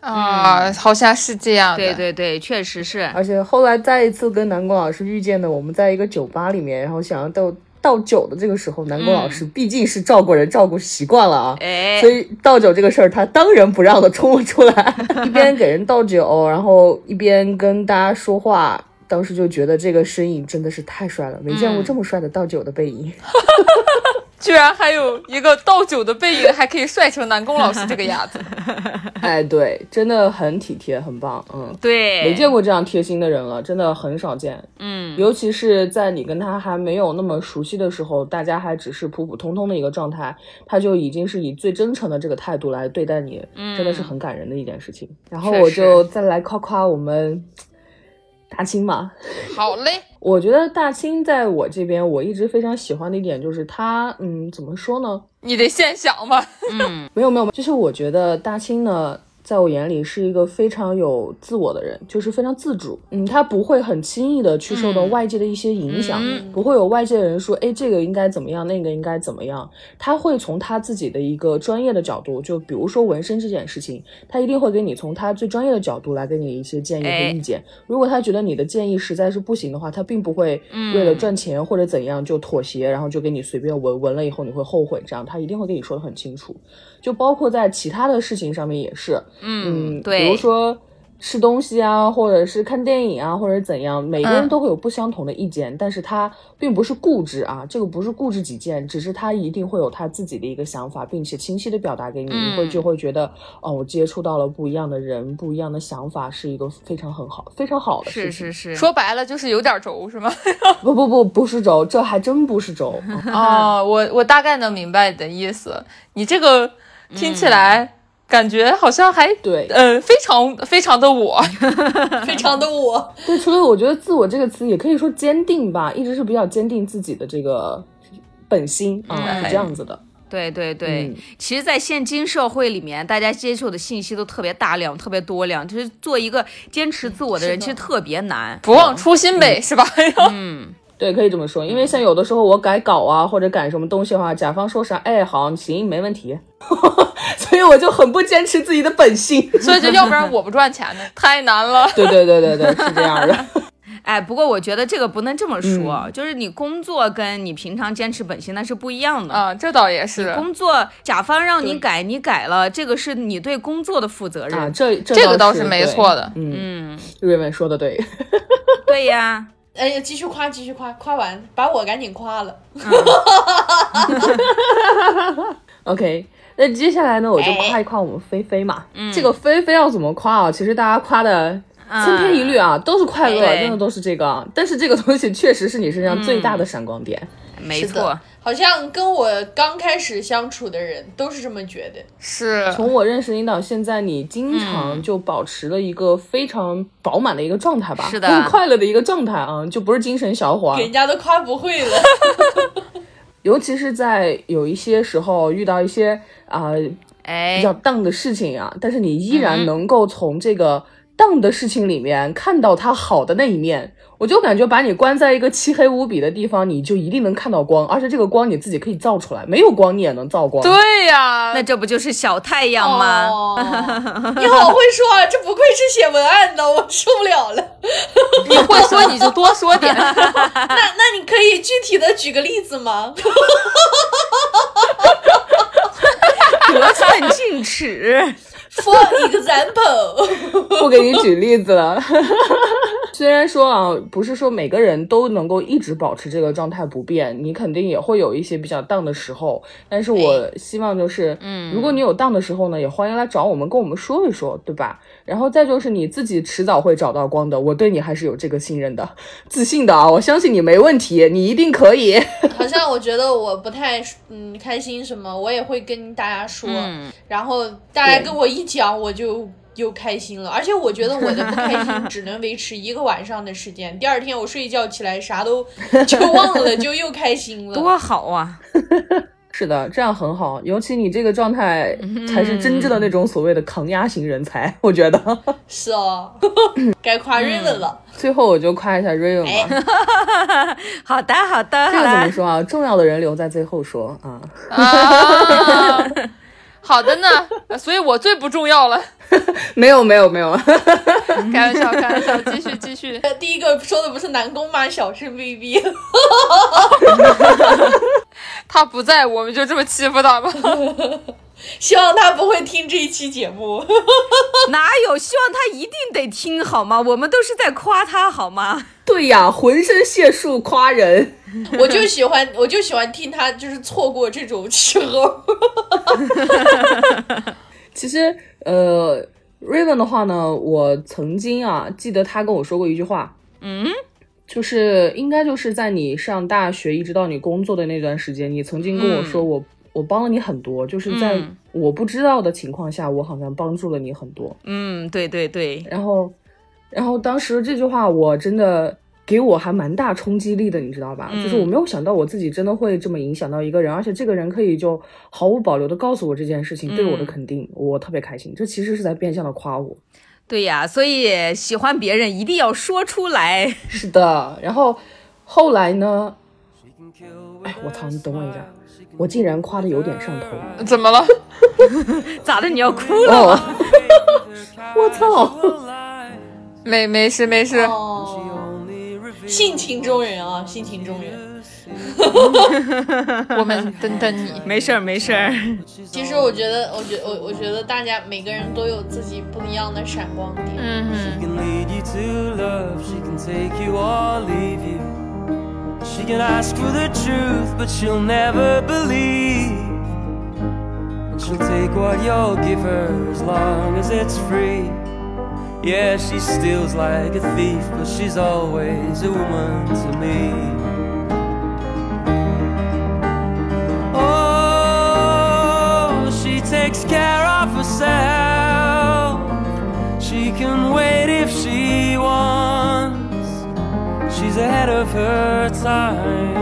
啊，好像是这样的，对对对，确实是，而且后来再一次跟南宫老师遇见的，我们在一个酒吧里面，然后想要倒。倒酒的这个时候，南宫老师毕竟是照顾人照顾习惯了啊，所以倒酒这个事儿他当仁不让的冲了出来，一边给人倒酒，然后一边跟大家说话。当时就觉得这个身影真的是太帅了，没见过这么帅的倒酒的背影。居然还有一个倒酒的背影，还可以帅成南宫老师这个样子。哎，对，真的很体贴，很棒。嗯，对，没见过这样贴心的人了，真的很少见。嗯，尤其是在你跟他还没有那么熟悉的时候，大家还只是普普通通的一个状态，他就已经是以最真诚的这个态度来对待你，嗯真的是很感人的一件事情。然后我就再来夸夸我们。大清嘛，好嘞。我觉得大清在我这边，我一直非常喜欢的一点就是他，嗯，怎么说呢？你得现想嘛。嗯，没有没有，就是我觉得大清呢。在我眼里是一个非常有自我的人，就是非常自主。嗯，他不会很轻易的去受到外界的一些影响，不会有外界的人说，哎，这个应该怎么样，那个应该怎么样。他会从他自己的一个专业的角度，就比如说纹身这件事情，他一定会给你从他最专业的角度来给你一些建议和意见。如果他觉得你的建议实在是不行的话，他并不会为了赚钱或者怎样就妥协，然后就给你随便纹，纹了以后你会后悔，这样他一定会跟你说的很清楚。就包括在其他的事情上面也是，嗯，对，比如说吃东西啊，或者是看电影啊，或者怎样，每个人都会有不相同的意见，但是他并不是固执啊，这个不是固执己见，只是他一定会有他自己的一个想法，并且清晰的表达给你，你会就会觉得，哦，我接触到了不一样的人，不一样的想法，是一个非常很好、非常好的事情。是是是，说白了就是有点轴，是吗？不不不，不是轴，这还真不是轴。哦，我我大概能明白你的意思，你这个。听起来感觉好像还对，呃，非常非常的我，非常的我。对，除了我觉得“自我”这个词，也可以说坚定吧，一直是比较坚定自己的这个本心啊，是这样子的。对对对，其实，在现今社会里面，大家接受的信息都特别大量、特别多量，就是做一个坚持自我的人，其实特别难。不忘初心呗，是吧？嗯。对，可以这么说，因为像有的时候我改稿啊，或者改什么东西的话，甲方说啥，哎，好，行，没问题，所以我就很不坚持自己的本性，所以就要不然我不赚钱呢，太难了。对对对对对，是这样的。哎，不过我觉得这个不能这么说，就是你工作跟你平常坚持本心那是不一样的啊，这倒也是。工作甲方让你改，你改了，这个是你对工作的负责任啊，这这个倒是没错的。嗯，瑞文说的对，对呀。哎呀，继续夸，继续夸，夸完把我赶紧夸了。OK，那接下来呢，我就夸一夸我们菲菲嘛。这个菲菲要怎么夸啊？其实大家夸的千篇一律啊，都是快乐，真的都是这个。但是这个东西确实是你身上最大的闪光点。没错，好像跟我刚开始相处的人都是这么觉得。是从我认识你到现在，你经常就保持了一个非常饱满的一个状态吧？是的，很快乐的一个状态啊，就不是精神小伙。给人家都夸不会了。尤其是在有一些时候遇到一些啊，哎，比较荡的事情啊，但是你依然能够从这个荡的事情里面看到他好的那一面。我就感觉把你关在一个漆黑无比的地方，你就一定能看到光，而且这个光你自己可以造出来，没有光你也能造光。对呀，那这不就是小太阳吗？你好会说啊，这不愧是写文案的，我受不了了。你会说你就多说点。那那你可以具体的举个例子吗？得寸进尺。For example，不给你举例子了。虽然说啊，不是说每个人都能够一直保持这个状态不变，你肯定也会有一些比较 down 的时候。但是我希望就是，嗯，如果你有 down 的时候呢，也欢迎来找我们，跟我们说一说，对吧？然后再就是你自己迟早会找到光的，我对你还是有这个信任的、自信的啊！我相信你没问题，你一定可以。好像我觉得我不太嗯开心什么，我也会跟大家说，然后大家跟我一讲，我就。又开心了，而且我觉得我的不开心只能维持一个晚上的时间，第二天我睡觉起来啥都就忘了，就又开心了，多好啊！是的，这样很好，尤其你这个状态才是真正的那种所谓的抗压型人才，我觉得是哦。该夸瑞文了，最后我就夸一下瑞文吧。好的，好的，这个怎么说啊？重要的人留在最后说啊。好的呢，所以我最不重要了。没有没有没有，开玩笑开玩笑，继续继续。第一个说的不是南宫吗？小声 BB。他不在，我们就这么欺负他吗？希望他不会听这一期节目。哪有？希望他一定得听好吗？我们都是在夸他好吗？对呀，浑身解数夸人。我就喜欢，我就喜欢听他，就是错过这种时候。其实，呃，Raven 的话呢，我曾经啊，记得他跟我说过一句话，嗯，就是应该就是在你上大学一直到你工作的那段时间，你曾经跟我说，我我帮了你很多，就是在我不知道的情况下，我好像帮助了你很多。嗯，对对对。然后，然后当时这句话我真的。给我还蛮大冲击力的，你知道吧？就是我没有想到我自己真的会这么影响到一个人，而且这个人可以就毫无保留的告诉我这件事情，对我的肯定，我特别开心。这其实是在变相的夸我。对呀，所以喜欢别人一定要说出来。是的，然后后来呢？哎，我操！你等我一下，我竟然夸的有点上头。怎么了？咋的？你要哭了？我操！没没事没事。性情中人啊，性情中人。我们等等你，没事儿没事儿。其实我觉得，我觉我我觉得大家每个人都有自己不一样的闪光点。嗯哼。She can ask for the truth, but she'll never believe. And she'll take what you'll give her as long as it's free. Yeah, she steals like a thief, but she's always a woman to me. Oh, she takes care of herself. She can wait if she wants. She's ahead of her time.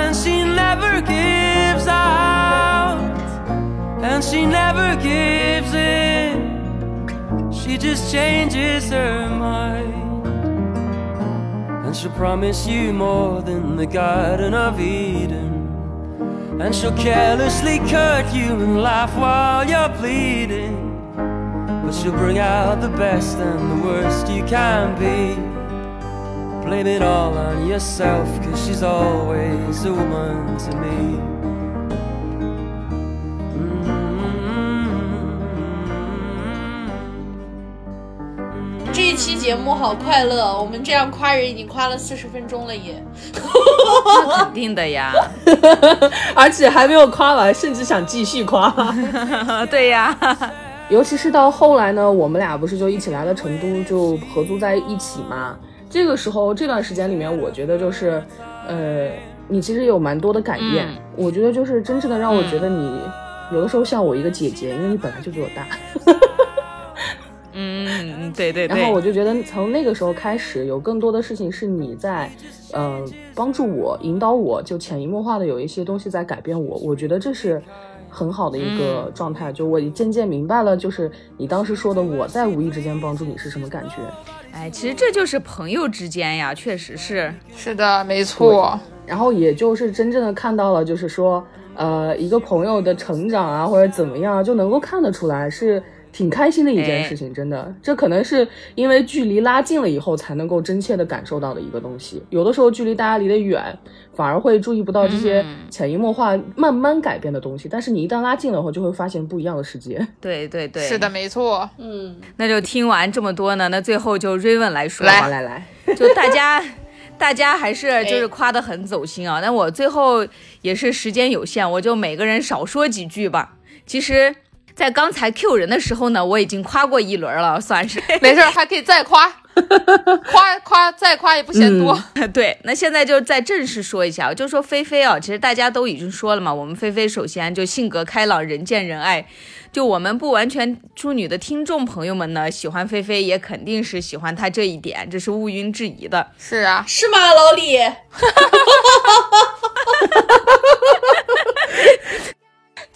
and she never gives out. And she never gives in. She just changes her mind. And she'll promise you more than the Garden of Eden. And she'll carelessly cut you and laugh while you're bleeding. But she'll bring out the best and the worst you can be. Blame it all on yourself, cause she's always a woman to me. 这期节目好快乐，我们这样夸人已经夸了四十分钟了耶！那肯定的呀，而且还没有夸完，甚至想继续夸。对呀，尤其是到后来呢，我们俩不是就一起来了成都，就合租在一起嘛。这个时候这段时间里面，我觉得就是，呃，你其实有蛮多的改变。我觉得就是真正的让我觉得你有的时候像我一个姐姐，因为你本来就比我大。嗯，对对对。然后我就觉得从那个时候开始，有更多的事情是你在，呃，帮助我、引导我，就潜移默化的有一些东西在改变我。我觉得这是很好的一个状态。就我渐渐明白了，就是你当时说的我在无意之间帮助你是什么感觉。哎，其实这就是朋友之间呀，确实是是的，没错。然后也就是真正的看到了，就是说，呃，一个朋友的成长啊，或者怎么样，就能够看得出来是。挺开心的一件事情，真的，这可能是因为距离拉近了以后才能够真切的感受到的一个东西。有的时候距离大家离得远，反而会注意不到这些潜移默化、慢慢改变的东西。但是你一旦拉近了后，就会发现不一样的世界。对 对对，是的，没错。嗯，那就听完这么多呢，那最后就瑞文来说，来来来，就大家。大家还是就是夸得很走心啊，但我最后也是时间有限，我就每个人少说几句吧。其实，在刚才 Q 人的时候呢，我已经夸过一轮了，算是 没事，还可以再夸，夸夸再夸也不嫌多。对，那现在就再正式说一下，就说菲菲啊，其实大家都已经说了嘛，我们菲菲首先就性格开朗，人见人爱。就我们不完全处女的听众朋友们呢，喜欢菲菲也肯定是喜欢她这一点，这是毋庸置疑的。是啊，是吗，老李？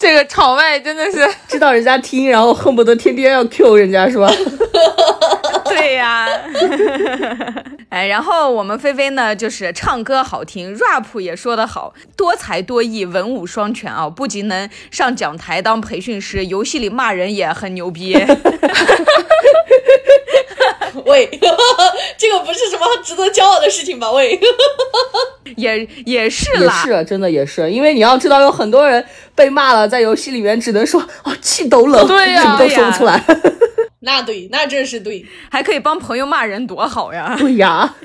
这个场外真的是 知道人家听，然后恨不得天天要 Q 人家是吧？对呀。哎，然后我们菲菲呢，就是唱歌好听，rap 也说得好，多才多艺，文武双全啊！不仅能上讲台当培训师，游戏里骂人也很牛逼。喂，这个不是什么值得骄傲的事情吧？喂，也也是啦，是真的也是，因为你要知道，有很多人被骂了，在游戏里面只能说哦气都冷，对呀，什么都说不出来。那对，那真是对，还可以帮朋友骂人，多好呀！对呀，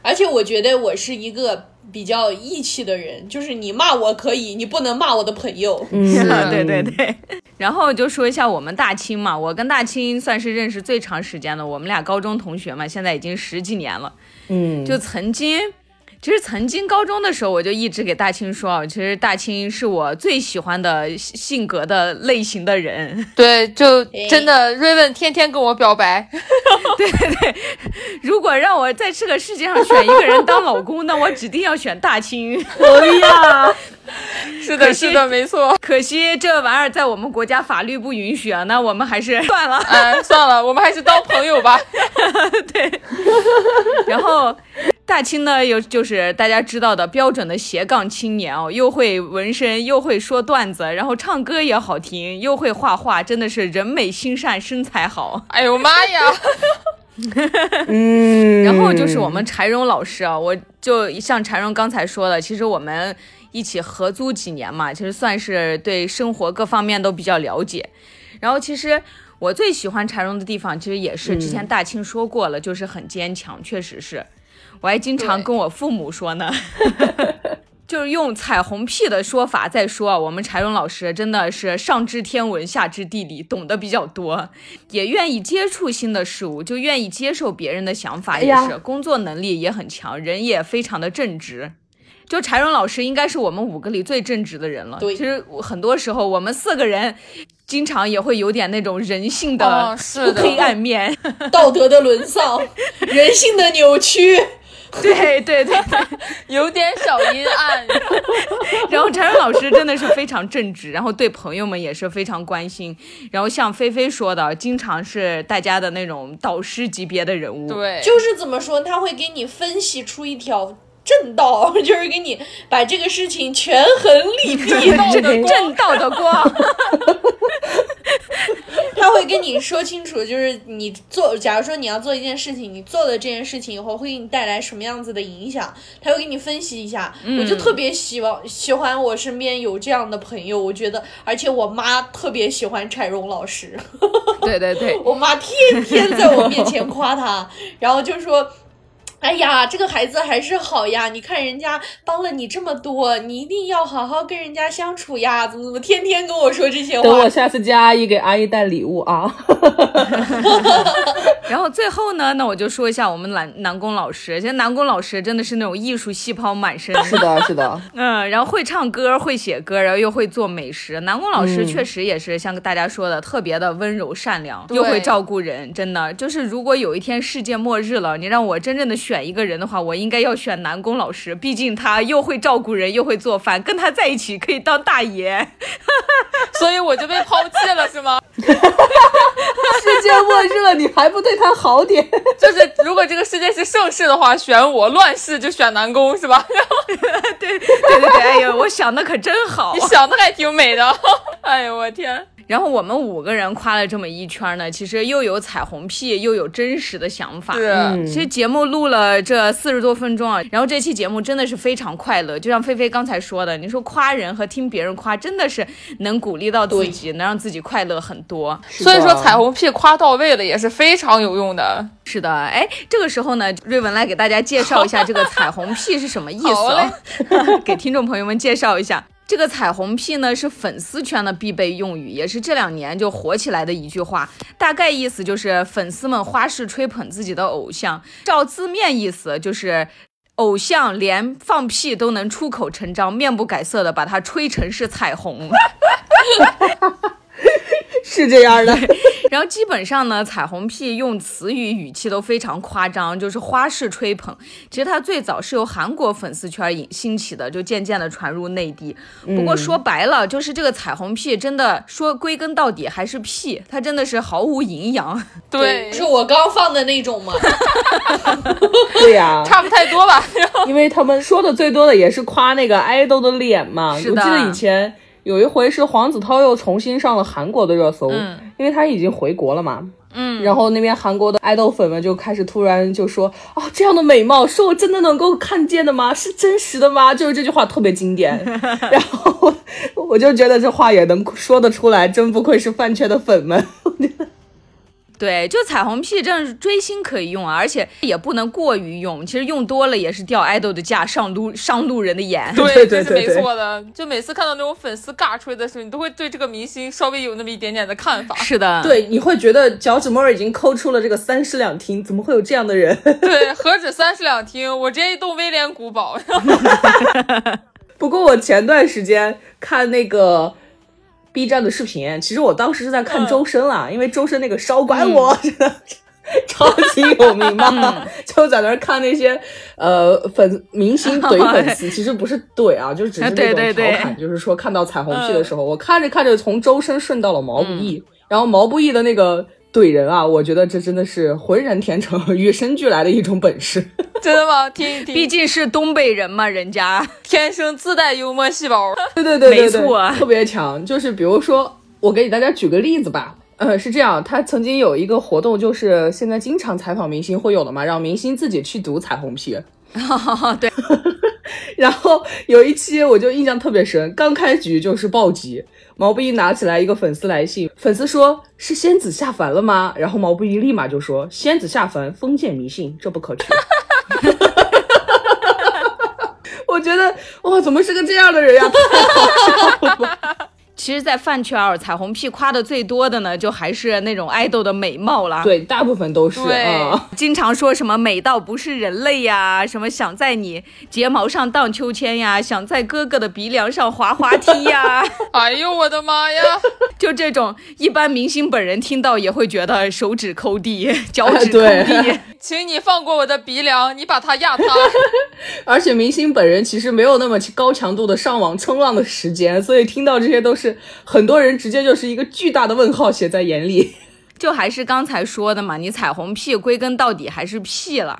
而且我觉得我是一个比较义气的人，就是你骂我可以，你不能骂我的朋友。嗯，对对对。然后就说一下我们大清嘛，我跟大清算是认识最长时间的，我们俩高中同学嘛，现在已经十几年了。嗯，就曾经。其实曾经高中的时候，我就一直给大清说啊，其实大清是我最喜欢的性格的类型的人。对，就真的瑞文天天跟我表白。对对对，如果让我在这个世界上选一个人当老公，那我指定要选大清。哎呀，是的，是的，没错。可惜这玩意儿在我们国家法律不允许啊，那我们还是算了，哎，算了，我们还是当朋友吧。对，然后。大清呢，有就是大家知道的标准的斜杠青年哦，又会纹身，又会说段子，然后唱歌也好听，又会画画，真的是人美心善，身材好。哎呦妈呀！嗯，然后就是我们柴荣老师啊，我就像柴荣刚才说的，其实我们一起合租几年嘛，其实算是对生活各方面都比较了解。然后其实我最喜欢柴荣的地方，其实也是之前大清说过了，就是很坚强，确实是。我还经常跟我父母说呢，就是用彩虹屁的说法在说，我们柴荣老师真的是上知天文下知地理，懂得比较多，也愿意接触新的事物，就愿意接受别人的想法，也是工作能力也很强，人也非常的正直。就柴荣老师应该是我们五个里最正直的人了。对，其实很多时候我们四个人经常也会有点那种人性的黑暗面，道德的沦丧，人性的扭曲。对 对对，有点小阴暗。然后柴荣老师真的是非常正直，然后对朋友们也是非常关心。然后像菲菲说的，经常是大家的那种导师级别的人物。对，就是怎么说，他会给你分析出一条。正道就是给你把这个事情权衡利弊，正道的光。他会跟你说清楚，就是你做，假如说你要做一件事情，你做了这件事情以后会给你带来什么样子的影响，他会给你分析一下。我就特别希望喜欢我身边有这样的朋友，我觉得，而且我妈特别喜欢柴荣老师。对对对，我妈天天在我面前夸他，然后就说。哎呀，这个孩子还是好呀！你看人家帮了你这么多，你一定要好好跟人家相处呀！怎么怎么，天天跟我说这些话。等我下次接阿姨，给阿姨带礼物啊。然后最后呢，那我就说一下我们南南宫老师。其实南宫老师真的是那种艺术细胞满身。是的，是的。嗯，然后会唱歌，会写歌，然后又会做美食。南宫老师确实也是像大家说的，特别的温柔善良，又会照顾人。真的，就是如果有一天世界末日了，你让我真正的。选一个人的话，我应该要选南宫老师，毕竟他又会照顾人，又会做饭，跟他在一起可以当大爷，所以我就被抛弃了，是吗？世界末日了，你还不对他好点？就是如果这个世界是盛世的话，选我；乱世就选南宫，是吧？对对对对，哎呦，我想的可真好，你想的还挺美的，哎呦我天。然后我们五个人夸了这么一圈呢，其实又有彩虹屁，又有真实的想法。是，其实节目录了这四十多分钟啊，然后这期节目真的是非常快乐。就像菲菲刚才说的，你说夸人和听别人夸，真的是能鼓励到自己，能让自己快乐很多。所以说彩虹屁夸到位了也是非常有用的。是的，哎，这个时候呢，瑞文来给大家介绍一下这个彩虹屁是什么意思，给听众朋友们介绍一下。这个彩虹屁呢，是粉丝圈的必备用语，也是这两年就火起来的一句话。大概意思就是粉丝们花式吹捧自己的偶像。照字面意思就是，偶像连放屁都能出口成章，面不改色的把它吹成是彩虹。是这样的，然后基本上呢，彩虹屁用词语语气都非常夸张，就是花式吹捧。其实它最早是由韩国粉丝圈引兴起的，就渐渐的传入内地。不过说白了，就是这个彩虹屁真的说归根到底还是屁，它真的是毫无营养。对，是我刚放的那种吗？对呀，差不太多吧。因为他们说的最多的也是夸那个爱豆的脸嘛。是的，我记得以前。有一回是黄子韬又重新上了韩国的热搜，因为他已经回国了嘛。嗯，然后那边韩国的爱豆粉们就开始突然就说：“啊，这样的美貌是我真的能够看见的吗？是真实的吗？”就是这句话特别经典。然后我就觉得这话也能说得出来，真不愧是饭圈的粉们。对，就彩虹屁，这是追星可以用啊，而且也不能过于用。其实用多了也是掉爱豆的价，上路上路人的眼。对，这是没错的。就每次看到那种粉丝尬吹的时候，你都会对这个明星稍微有那么一点点的看法。是的，对，你会觉得脚趾摸已经抠出了这个三室两厅，怎么会有这样的人？对，何止三室两厅，我直接一栋威廉古堡。不过我前段时间看那个。B 站的视频，其实我当时是在看周深啦，因为周深那个少管我真的 超级有名嘛，就在那儿看那些呃粉明星怼 粉丝，其实不是怼啊，就是只是那种调侃，就是说看到彩虹屁的时候，我看着看着从周深顺到了毛不易，然后毛不易的那个。怼人啊！我觉得这真的是浑然天成、与生俱来的一种本事。真的吗？听一听，毕竟是东北人嘛，人家 天生自带幽默细胞。对对对，没错，特别强。就是比如说，我给大家举个例子吧。呃，是这样，他曾经有一个活动，就是现在经常采访明星会有的嘛，让明星自己去读彩虹屁。对。然后有一期我就印象特别深，刚开局就是暴击。毛不易拿起来一个粉丝来信，粉丝说是仙子下凡了吗？然后毛不易立马就说仙子下凡，封建迷信，这不可取。我觉得哇，怎么是个这样的人呀？其实，在饭圈儿，彩虹屁夸的最多的呢，就还是那种爱豆的美貌啦。对，大部分都是。对，经常说什么美到不是人类呀，什么想在你睫毛上荡秋千呀，想在哥哥的鼻梁上滑滑梯呀。哎呦我的妈呀！就这种，一般明星本人听到也会觉得手指抠地，脚趾抠地。请你放过我的鼻梁，你把它压塌。而且明星本人其实没有那么高强度的上网冲浪的时间，所以听到这些都是很多人直接就是一个巨大的问号写在眼里。就还是刚才说的嘛，你彩虹屁归根到底还是屁了，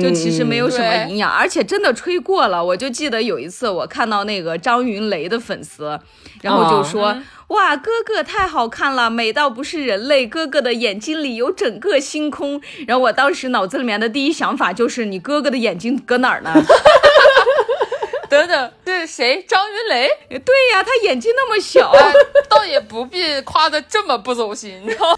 就其实没有什么营养，而且真的吹过了。我就记得有一次我看到那个张云雷的粉丝，然后就说。哇，哥哥太好看了，美到不是人类。哥哥的眼睛里有整个星空。然后我当时脑子里面的第一想法就是，你哥哥的眼睛搁哪儿呢？等等，这是谁？张云雷？对呀，他眼睛那么小，倒也不必夸的这么不走心，你知道？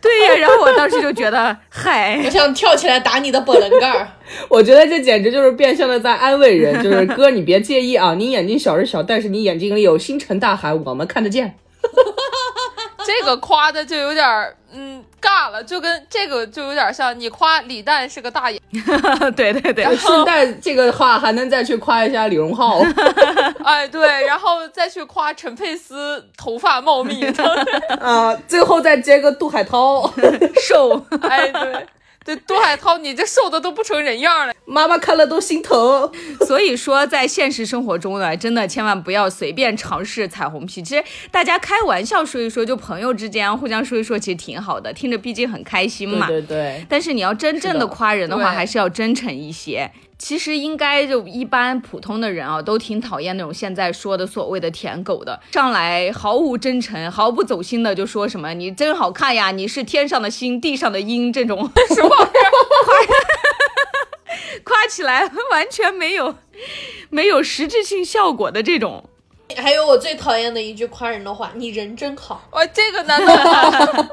对呀，然后我当时就觉得，嗨，我想跳起来打你的波棱盖儿。我觉得这简直就是变相的在安慰人，就是哥，你别介意啊，你眼睛小是小，但是你眼睛里有星辰大海，我们看得见。这个夸的就有点儿，嗯，尬了，就跟这个就有点像你夸李诞是个大爷，对 对对，顺带这个话还能再去夸一下李荣浩，哎对，然后再去夸陈佩斯头发茂密，啊，最后再接个杜海涛。瘦，哎对。对，杜海涛，你这瘦的都不成人样了，妈妈看了都心疼。所以说，在现实生活中呢，真的千万不要随便尝试彩虹屁。其实大家开玩笑说一说，就朋友之间互相说一说，其实挺好的，听着毕竟很开心嘛。对对对。但是你要真正的夸人的话，还是要真诚一些。其实应该就一般普通的人啊，都挺讨厌那种现在说的所谓的舔狗的，上来毫无真诚、毫不走心的就说什么“你真好看呀，你是天上的星，地上的鹰”这种什么夸夸起来完全没有没有实质性效果的这种。还有我最讨厌的一句夸人的话：“你人真好。”哇，这个难道？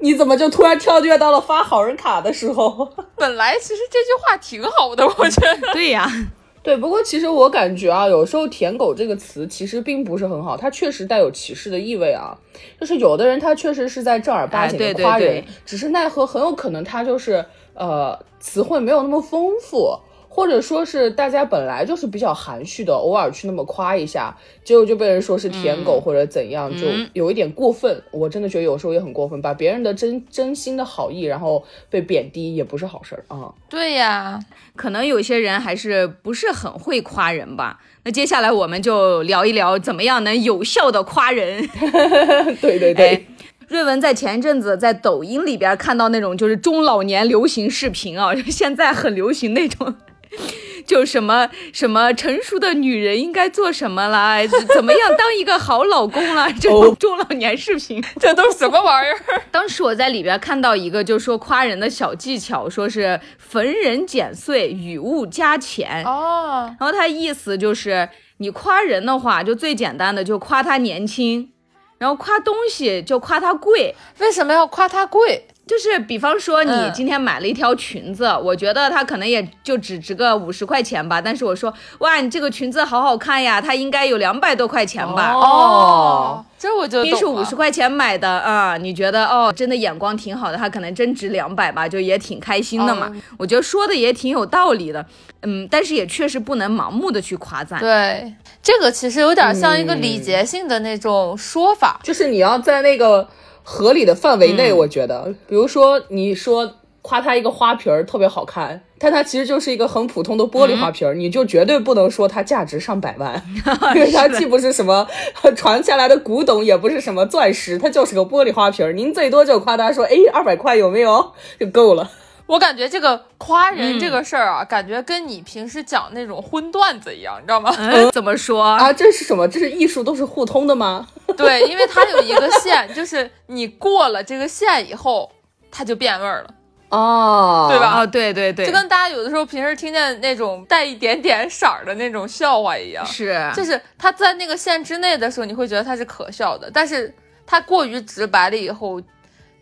你怎么就突然跳跃到了发好人卡的时候？本来其实这句话挺好的，我觉得。对呀，对。不过其实我感觉啊，有时候“舔狗”这个词其实并不是很好，它确实带有歧视的意味啊。就是有的人他确实是在正儿八经的夸人，只是奈何很有可能他就是呃词汇没有那么丰富。或者说是大家本来就是比较含蓄的，偶尔去那么夸一下，结果就被人说是舔狗或者怎样，就有一点过分。我真的觉得有时候也很过分，把别人的真真心的好意，然后被贬低，也不是好事儿啊。对呀，可能有些人还是不是很会夸人吧。那接下来我们就聊一聊怎么样能有效的夸人。对对对，瑞文在前一阵子在抖音里边看到那种就是中老年流行视频啊，现在很流行那种。就什么什么成熟的女人应该做什么啦？怎么样当一个好老公啦？这种中老年视频，这都是什么玩意儿？当时我在里边看到一个，就说夸人的小技巧，说是逢人减岁，雨物加钱哦。然后他意思就是，你夸人的话，就最简单的就夸他年轻，然后夸东西就夸他贵。为什么要夸他贵？就是比方说，你今天买了一条裙子，我觉得它可能也就只值个五十块钱吧。但是我说，哇，你这个裙子好好看呀，它应该有两百多块钱吧？哦，这我就逼是五十块钱买的啊，你觉得哦，真的眼光挺好的，它可能真值两百吧，就也挺开心的嘛。我觉得说的也挺有道理的，嗯，但是也确实不能盲目的去夸赞。对，这个其实有点像一个礼节性的那种说法，就是你要在那个。合理的范围内，我觉得，比如说你说夸他一个花瓶儿特别好看，但它其实就是一个很普通的玻璃花瓶儿，你就绝对不能说它价值上百万，因为它既不是什么 传下来的古董，也不是什么钻石，它就是个玻璃花瓶儿。您最多就夸他说，哎，二百块有没有就够了。我感觉这个夸人这个事儿啊，感觉跟你平时讲那种荤段子一样，你知道吗？怎么说啊？这是什么？这是艺术，都是互通的吗？对，因为它有一个线，就是你过了这个线以后，它就变味儿了。哦，对吧？哦，对对对，就跟大家有的时候平时听见那种带一点点色儿的那种笑话一样，是，就是它在那个线之内的时候，你会觉得它是可笑的，但是它过于直白了以后，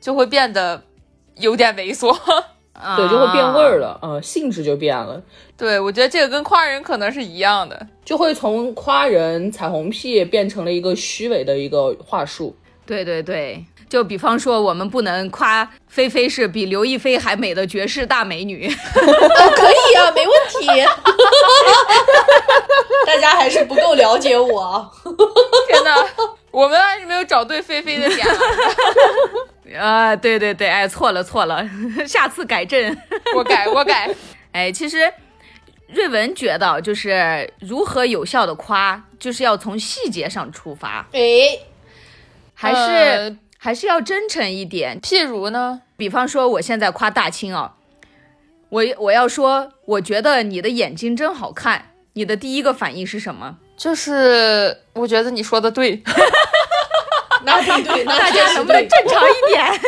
就会变得有点猥琐。对，就会变味儿了，嗯，性质就变了。对，我觉得这个跟夸人可能是一样的，就会从夸人彩虹屁变成了一个虚伪的一个话术。对对对，就比方说，我们不能夸菲菲是比刘亦菲还美的绝世大美女。可以啊，没问题。大家还是不够了解我。天哪，我们还是没有找对菲菲的点。啊，对对对，哎，错了错了，下次改正。我改我改。哎，其实瑞文觉得，就是如何有效的夸，就是要从细节上出发。哎，还是还是要真诚一点。譬如呢，比方说我现在夸大清啊，我我要说，我觉得你的眼睛真好看，你的第一个反应是什么？就是我觉得你说的对。那对对，大家能不能正常一点？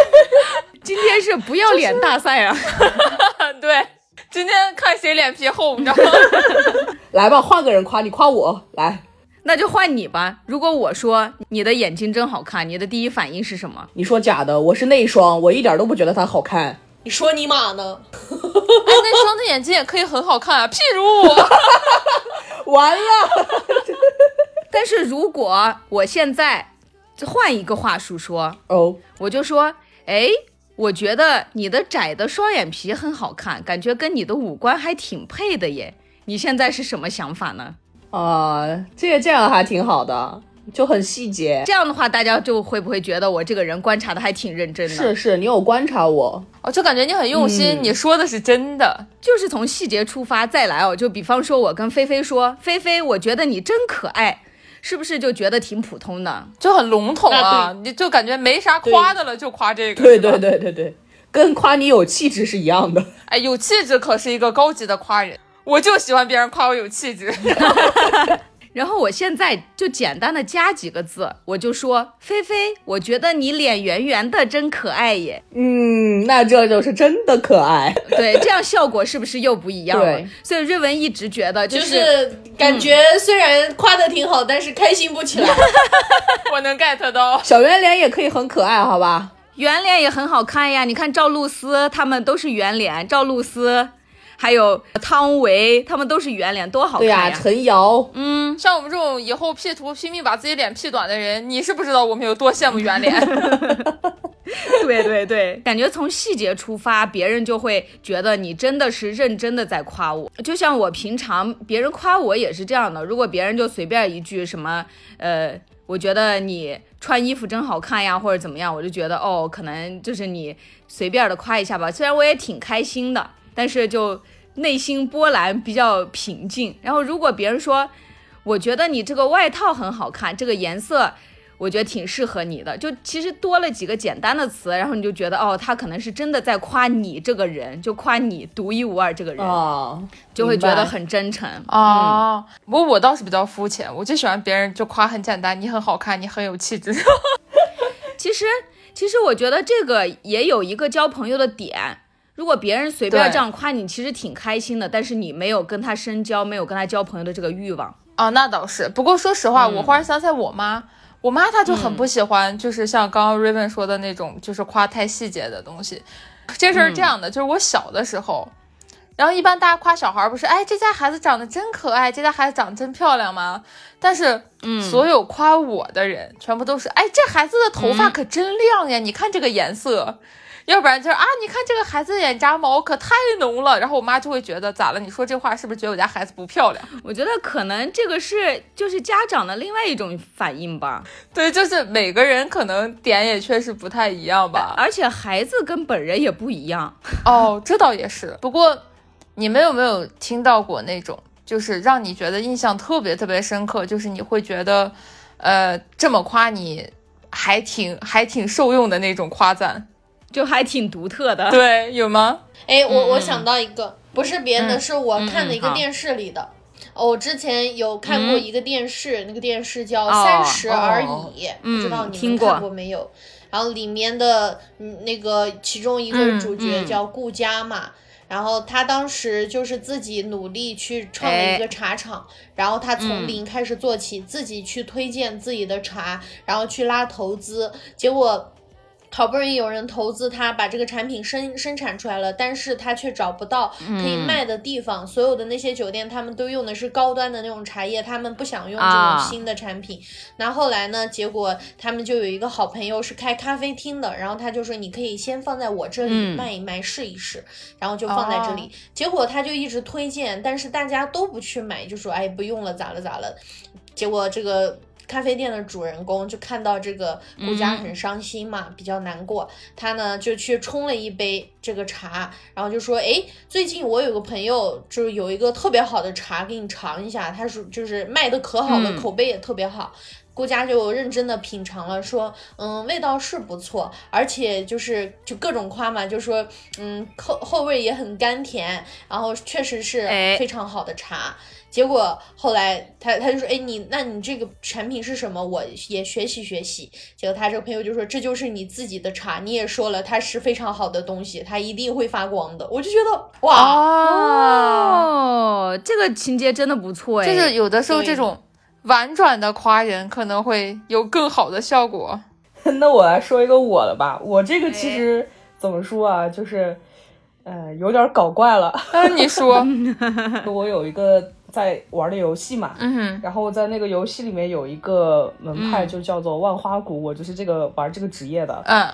今天是不要脸大赛啊！对，今天看谁脸皮厚，你知道吗？来吧，换个人夸你，夸我来，那就换你吧。如果我说你的眼睛真好看，你的第一反应是什么？你说假的，我是内双，我一点都不觉得它好看。你说你妈呢？哎，内双的眼睛也可以很好看啊，譬如我。完了。但是如果我现在换一个话术说哦，我就说，哎，我觉得你的窄的双眼皮很好看，感觉跟你的五官还挺配的耶。你现在是什么想法呢？啊，这个这样还挺好的，就很细节。这样的话，大家就会不会觉得我这个人观察的还挺认真的？是是，你有观察我，哦就感觉你很用心，你说的是真的，就是从细节出发再来哦。就比方说，我跟菲菲说，菲菲，我觉得你真可爱。是不是就觉得挺普通的，就很笼统啊？你就感觉没啥夸的了，就夸这个。对对对对对，跟夸你有气质是一样的。哎，有气质可是一个高级的夸人，我就喜欢别人夸我有气质。然后我现在就简单的加几个字，我就说菲菲，我觉得你脸圆圆的真可爱耶。嗯，那这就是真的可爱。对，这样效果是不是又不一样了？所以瑞文一直觉得就是感觉虽然夸的挺好，但是开心不起来。我能 get 到，小圆脸也可以很可爱，好吧？圆脸也很好看呀。你看赵露思他们都是圆脸，赵露思。还有汤唯，他们都是圆脸，多好看呀！陈瑶，嗯，像我们这种以后 P 图拼命把自己脸 P 短的人，你是不知道我们有多羡慕圆脸。对对对，感觉从细节出发，别人就会觉得你真的是认真的在夸我。就像我平常别人夸我也是这样的，如果别人就随便一句什么，呃，我觉得你穿衣服真好看呀，或者怎么样，我就觉得哦，可能就是你随便的夸一下吧。虽然我也挺开心的。但是就内心波澜比较平静。然后如果别人说，我觉得你这个外套很好看，这个颜色我觉得挺适合你的，就其实多了几个简单的词，然后你就觉得哦，他可能是真的在夸你这个人，就夸你独一无二这个人，就会觉得很真诚啊。不过我倒是比较肤浅，我就喜欢别人就夸很简单，你很好看，你很有气质。其实其实我觉得这个也有一个交朋友的点。如果别人随便这样夸你，其实挺开心的，但是你没有跟他深交，没有跟他交朋友的这个欲望啊，那倒是。不过说实话，我忽然想起来我妈，我妈她就很不喜欢，就是像刚刚 Raven 说的那种，就是夸太细节的东西。这事儿是这样的，就是我小的时候，然后一般大家夸小孩不是，哎，这家孩子长得真可爱，这家孩子长得真漂亮吗？但是，嗯，所有夸我的人，全部都是，哎，这孩子的头发可真亮呀，你看这个颜色。要不然就是啊，你看这个孩子眼睫毛可太浓了，然后我妈就会觉得咋了？你说这话是不是觉得我家孩子不漂亮？我觉得可能这个是就是家长的另外一种反应吧。对，就是每个人可能点也确实不太一样吧。而且孩子跟本人也不一样。哦，这倒也是。不过你们有没有听到过那种就是让你觉得印象特别特别深刻，就是你会觉得，呃，这么夸你还挺还挺受用的那种夸赞？就还挺独特的，对，有吗？哎，我我想到一个，不是别的，是我看的一个电视里的。哦，我之前有看过一个电视，那个电视叫《三十而已》，不知道你们看过没有？然后里面的那个其中一个主角叫顾佳嘛，然后他当时就是自己努力去创了一个茶厂，然后他从零开始做起，自己去推荐自己的茶，然后去拉投资，结果。好不容易有人投资他把这个产品生生产出来了，但是他却找不到可以卖的地方。所有的那些酒店，他们都用的是高端的那种茶叶，他们不想用这种新的产品。那后来呢？结果他们就有一个好朋友是开咖啡厅的，然后他就说：“你可以先放在我这里卖一卖，试一试。”然后就放在这里。结果他就一直推荐，但是大家都不去买，就说：“哎，不用了，咋了咋了？”结果这个。咖啡店的主人公就看到这个顾佳很伤心嘛，比较难过。他呢就去冲了一杯这个茶，然后就说：“哎，最近我有个朋友，就是有一个特别好的茶，给你尝一下。他说就是卖的可好了，口碑也特别好。”顾佳就认真的品尝了，说：“嗯，味道是不错，而且就是就各种夸嘛，就说嗯后后味也很甘甜，然后确实是非常好的茶。”结果后来他他就说，哎，你那你这个产品是什么？我也学习学习。结果他这个朋友就说，这就是你自己的茶，你也说了它是非常好的东西，它一定会发光的。我就觉得哇哦，这个情节真的不错哎。就是有的时候这种婉转的夸人可能会有更好的效果。那我来说一个我的吧，我这个其实怎么说啊，就是，呃，有点搞怪了。嗯，你说，我有一个。在玩的游戏嘛，嗯，然后在那个游戏里面有一个门派，就叫做万花谷，我就是这个玩这个职业的，嗯，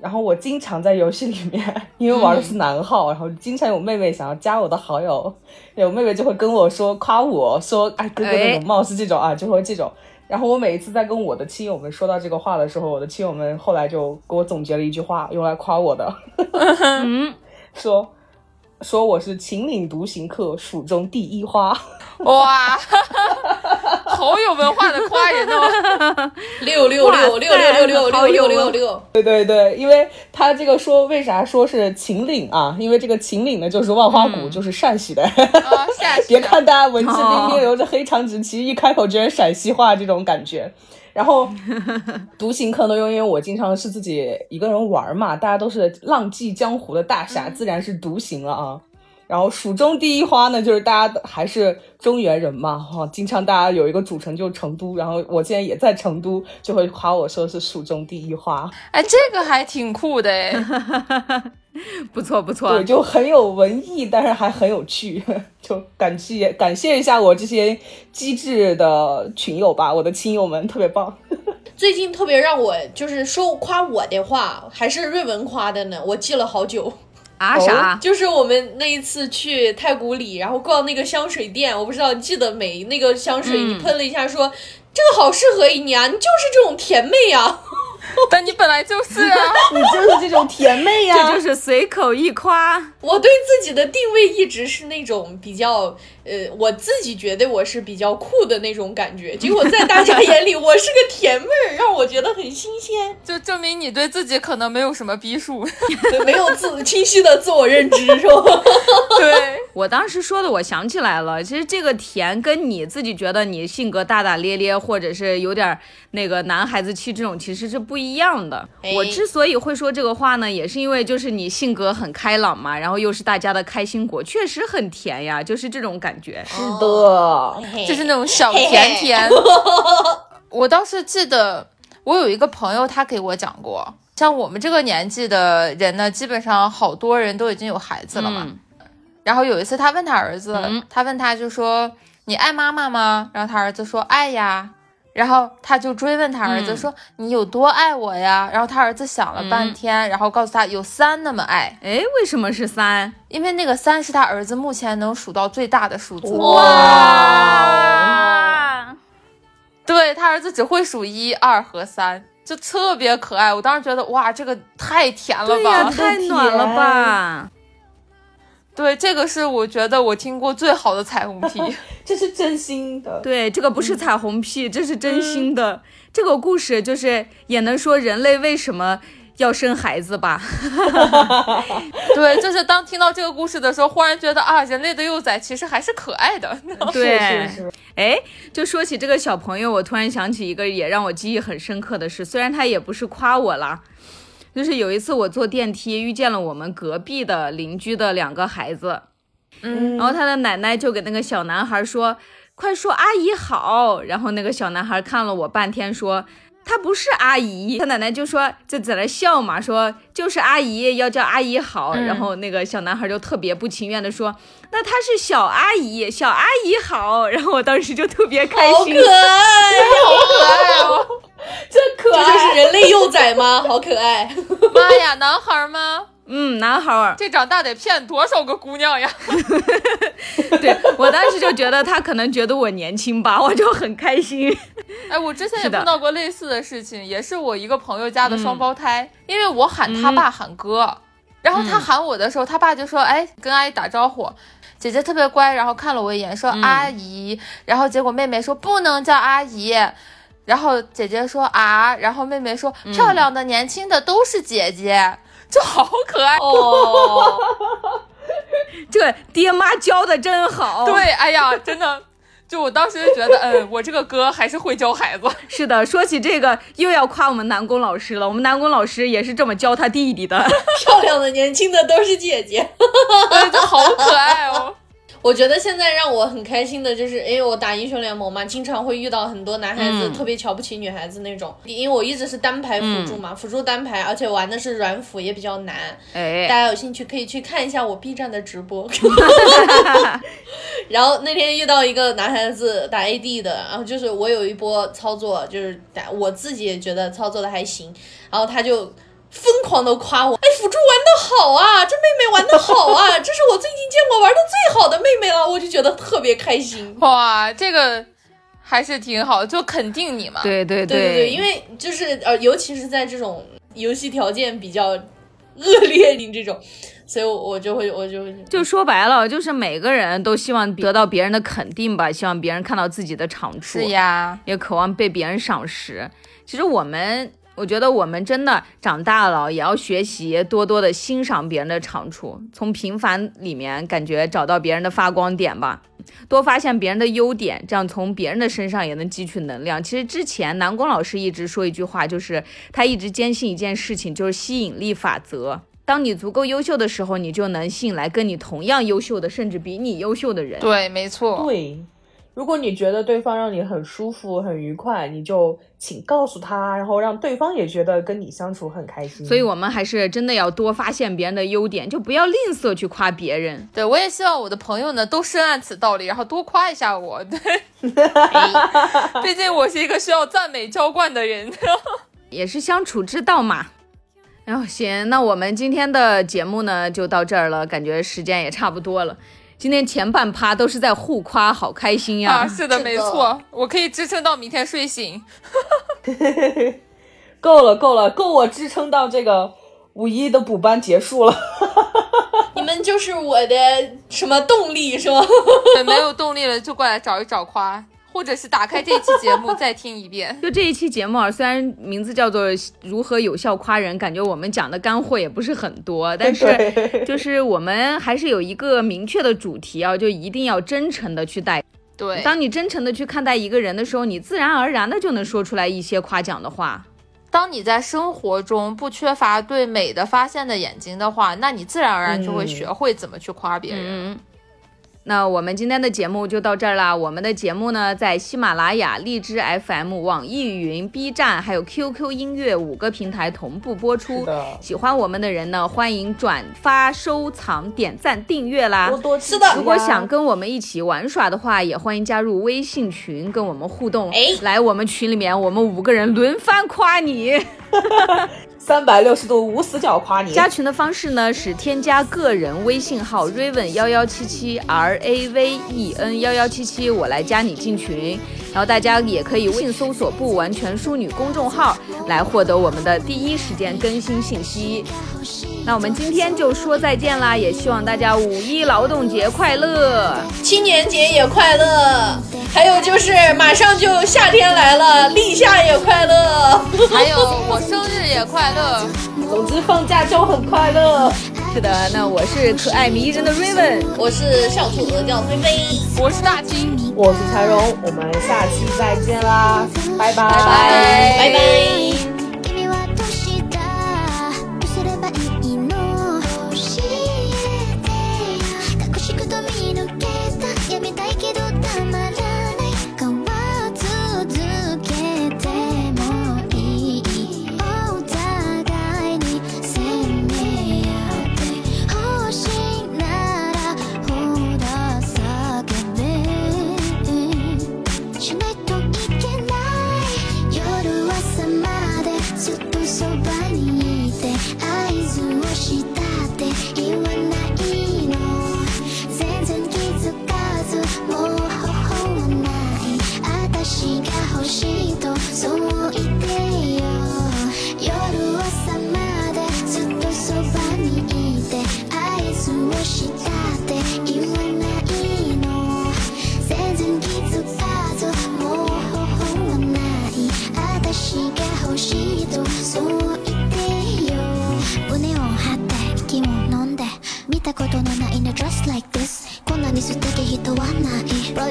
然后我经常在游戏里面，因为玩的是男号，然后经常有妹妹想要加我的好友，有妹妹就会跟我说夸我说，哎，哥哥的容貌似这种啊，就会这种，然后我每一次在跟我的亲友们说到这个话的时候，我的亲友们后来就给我总结了一句话，用来夸我的，嗯，说。说我是秦岭独行客，蜀中第一花。哇，好有文化的夸人哦！六六六六六六六六六六六，对对对，因为他这个说为啥说是秦岭啊？因为这个秦岭呢就是万花谷，就是陕西的。别看大家文质彬彬，留着黑长直，其实一开口就是陕西话这种感觉。然后独行可能，又因为我经常是自己一个人玩嘛，大家都是浪迹江湖的大侠，自然是独行了啊。然后蜀中第一花呢，就是大家还是中原人嘛，哈，经常大家有一个主城就是成都，然后我现在也在成都，就会夸我说是蜀中第一花。哎，这个还挺酷的哎，不错不错，对，就很有文艺，但是还很有趣，就感谢感谢一下我这些机智的群友吧，我的亲友们特别棒。最近特别让我就是说夸我的话，还是瑞文夸的呢，我记了好久。啊啥？就是我们那一次去太古里，然后逛那个香水店，我不知道你记得没？那个香水你喷了一下，说这个好适合你啊，你就是这种甜妹呀。但你本来就是啊，你就是这种甜妹呀，这就是随口一夸。我对自己的定位一直是那种比较，呃，我自己觉得我是比较酷的那种感觉。结果在大家眼里，我是个甜妹儿，让我觉得很新鲜。就证明你对自己可能没有什么逼数，没有自清晰的自我认知，是吧？对我当时说的，我想起来了。其实这个甜跟你自己觉得你性格大大咧咧，或者是有点那个男孩子气这种，其实是不一样的。我之所以会说这个话呢，也是因为就是你性格很开朗嘛，然后又是大家的开心果，确实很甜呀，就是这种感觉。是的，就是那种小甜甜。我倒是记得，我有一个朋友，他给我讲过，像我们这个年纪的人呢，基本上好多人都已经有孩子了嘛。然后有一次，他问他儿子，他问他就说：“你爱妈妈吗？”然后他儿子说：“爱呀。”然后他就追问他儿子说：“你有多爱我呀？”然后他儿子想了半天，然后告诉他有三那么爱。哎，为什么是三？因为那个三是他儿子目前能数到最大的数字。哇！对他儿子只会数一二和三，就特别可爱。我当时觉得哇，这个太甜了吧！太暖了吧！对，这个是我觉得我听过最好的彩虹屁，这是真心的。对，这个不是彩虹屁，这是真心的。这个故事就是也能说人类为什么要生孩子吧？对，就是当听到这个故事的时候，忽然觉得啊，人类的幼崽其实还是可爱的。对，是是。哎，就说起这个小朋友，我突然想起一个也让我记忆很深刻的事，虽然他也不是夸我了。就是有一次我坐电梯遇见了我们隔壁的邻居的两个孩子，嗯，然后他的奶奶就给那个小男孩说：“快说阿姨好。”然后那个小男孩看了我半天，说：“他不是阿姨。”他奶奶就说就在那笑嘛，说就是阿姨要叫阿姨好。然后那个小男孩就特别不情愿的说：“那他是小阿姨，小阿姨好。”然后我当时就特别开心，好可爱，好可爱哦。这可爱，这就是人类幼崽吗？好可爱！妈呀，男孩吗？嗯，男孩儿。这长大得骗多少个姑娘呀？对我当时就觉得他可能觉得我年轻吧，我就很开心。哎，我之前也碰到过类似的事情，也是我一个朋友家的双胞胎，因为我喊他爸喊哥，然后他喊我的时候，他爸就说：“哎，跟阿姨打招呼。”姐姐特别乖，然后看了我一眼说：“阿姨。”然后结果妹妹说：“不能叫阿姨。”然后姐姐说啊，然后妹妹说漂亮的、年轻的都是姐姐，就好可爱哦。这个爹妈教的真好。对，哎呀，真的，就我当时就觉得，嗯，我这个哥还是会教孩子。是的，说起这个又要夸我们南宫老师了，我们南宫老师也是这么教他弟弟的。漂亮的、年轻的都是姐姐，就好可爱哦。我觉得现在让我很开心的就是，因为我打英雄联盟嘛，经常会遇到很多男孩子特别瞧不起女孩子那种。因为我一直是单排辅助嘛，辅助单排，而且玩的是软辅，也比较难。哎，大家有兴趣可以去看一下我 B 站的直播。然后那天遇到一个男孩子打 AD 的，然后就是我有一波操作，就是打我自己也觉得操作的还行，然后他就。疯狂的夸我，哎，辅助玩的好啊，这妹妹玩的好啊，这是我最近见过玩的最好的妹妹了，我就觉得特别开心。哇，这个还是挺好，就肯定你嘛。对对对对对，因为就是呃，尤其是在这种游戏条件比较恶劣的这种，所以我就会，我就会，就说白了，就是每个人都希望得到别人的肯定吧，希望别人看到自己的长处，是呀，也渴望被别人赏识。其实我们。我觉得我们真的长大了，也要学习多多的欣赏别人的长处，从平凡里面感觉找到别人的发光点吧，多发现别人的优点，这样从别人的身上也能汲取能量。其实之前南宫老师一直说一句话，就是他一直坚信一件事情，就是吸引力法则。当你足够优秀的时候，你就能吸引来跟你同样优秀的，甚至比你优秀的人。对，没错。对。如果你觉得对方让你很舒服、很愉快，你就请告诉他，然后让对方也觉得跟你相处很开心。所以，我们还是真的要多发现别人的优点，就不要吝啬去夸别人。对我也希望我的朋友呢都深谙此道理，然后多夸一下我。对，毕竟我是一个需要赞美浇灌的人，也是相处之道嘛。然后行，那我们今天的节目呢就到这儿了，感觉时间也差不多了。今天前半趴都是在互夸，好开心呀！啊，是的，没错，我可以支撑到明天睡醒。够了，够了，够我支撑到这个五一的补班结束了。你们就是我的什么动力是吗？没有动力了就过来找一找夸。或者是打开这一期节目 再听一遍。就这一期节目啊，虽然名字叫做“如何有效夸人”，感觉我们讲的干货也不是很多，但是就是我们还是有一个明确的主题啊，就一定要真诚的去待。对，当你真诚的去看待一个人的时候，你自然而然的就能说出来一些夸奖的话。当你在生活中不缺乏对美的发现的眼睛的话，那你自然而然就会学会怎么去夸别人。那我们今天的节目就到这儿啦。我们的节目呢，在喜马拉雅、荔枝 FM、网易云、B 站还有 QQ 音乐五个平台同步播出。喜欢我们的人呢，欢迎转发、收藏、点赞、订阅啦。多多是的。如果想跟我们一起玩耍的话，也欢迎加入微信群，跟我们互动。哎，来我们群里面，我们五个人轮番夸你。三百六十度无死角夸你！加群的方式呢是添加个人微信号 raven 幺幺七七 r a v e n 幺幺七七，我来加你进群。然后大家也可以微信搜索“不完全淑女”公众号来获得我们的第一时间更新信息。那我们今天就说再见啦，也希望大家五一劳动节快乐，青年节也快乐。还有就是马上就夏天来了，立夏也快乐。还有我生日也快乐。总之放假就很快乐。是的，那我是可爱迷人的 Raven，我是笑吐鹅叫菲菲，我是大金，我是柴荣，我们下期再见啦，拜拜拜拜。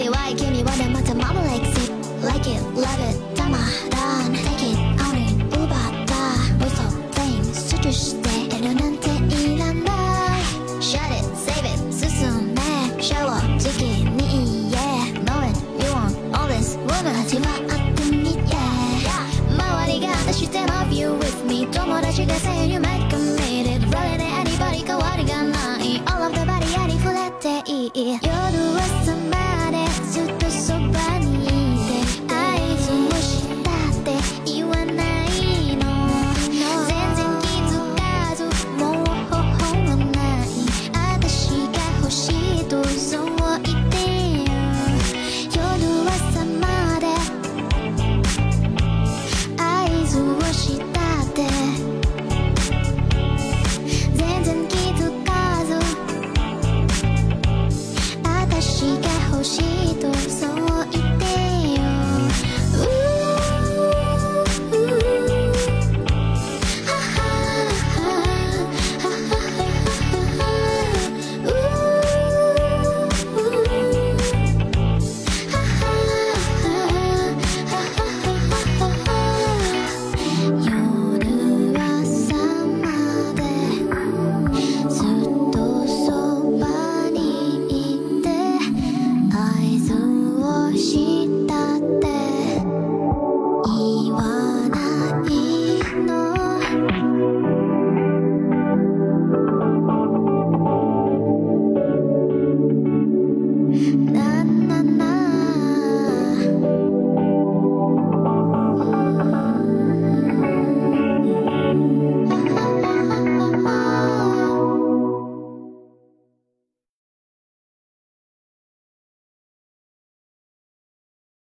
why you me one and what mama likes it Like it, love it.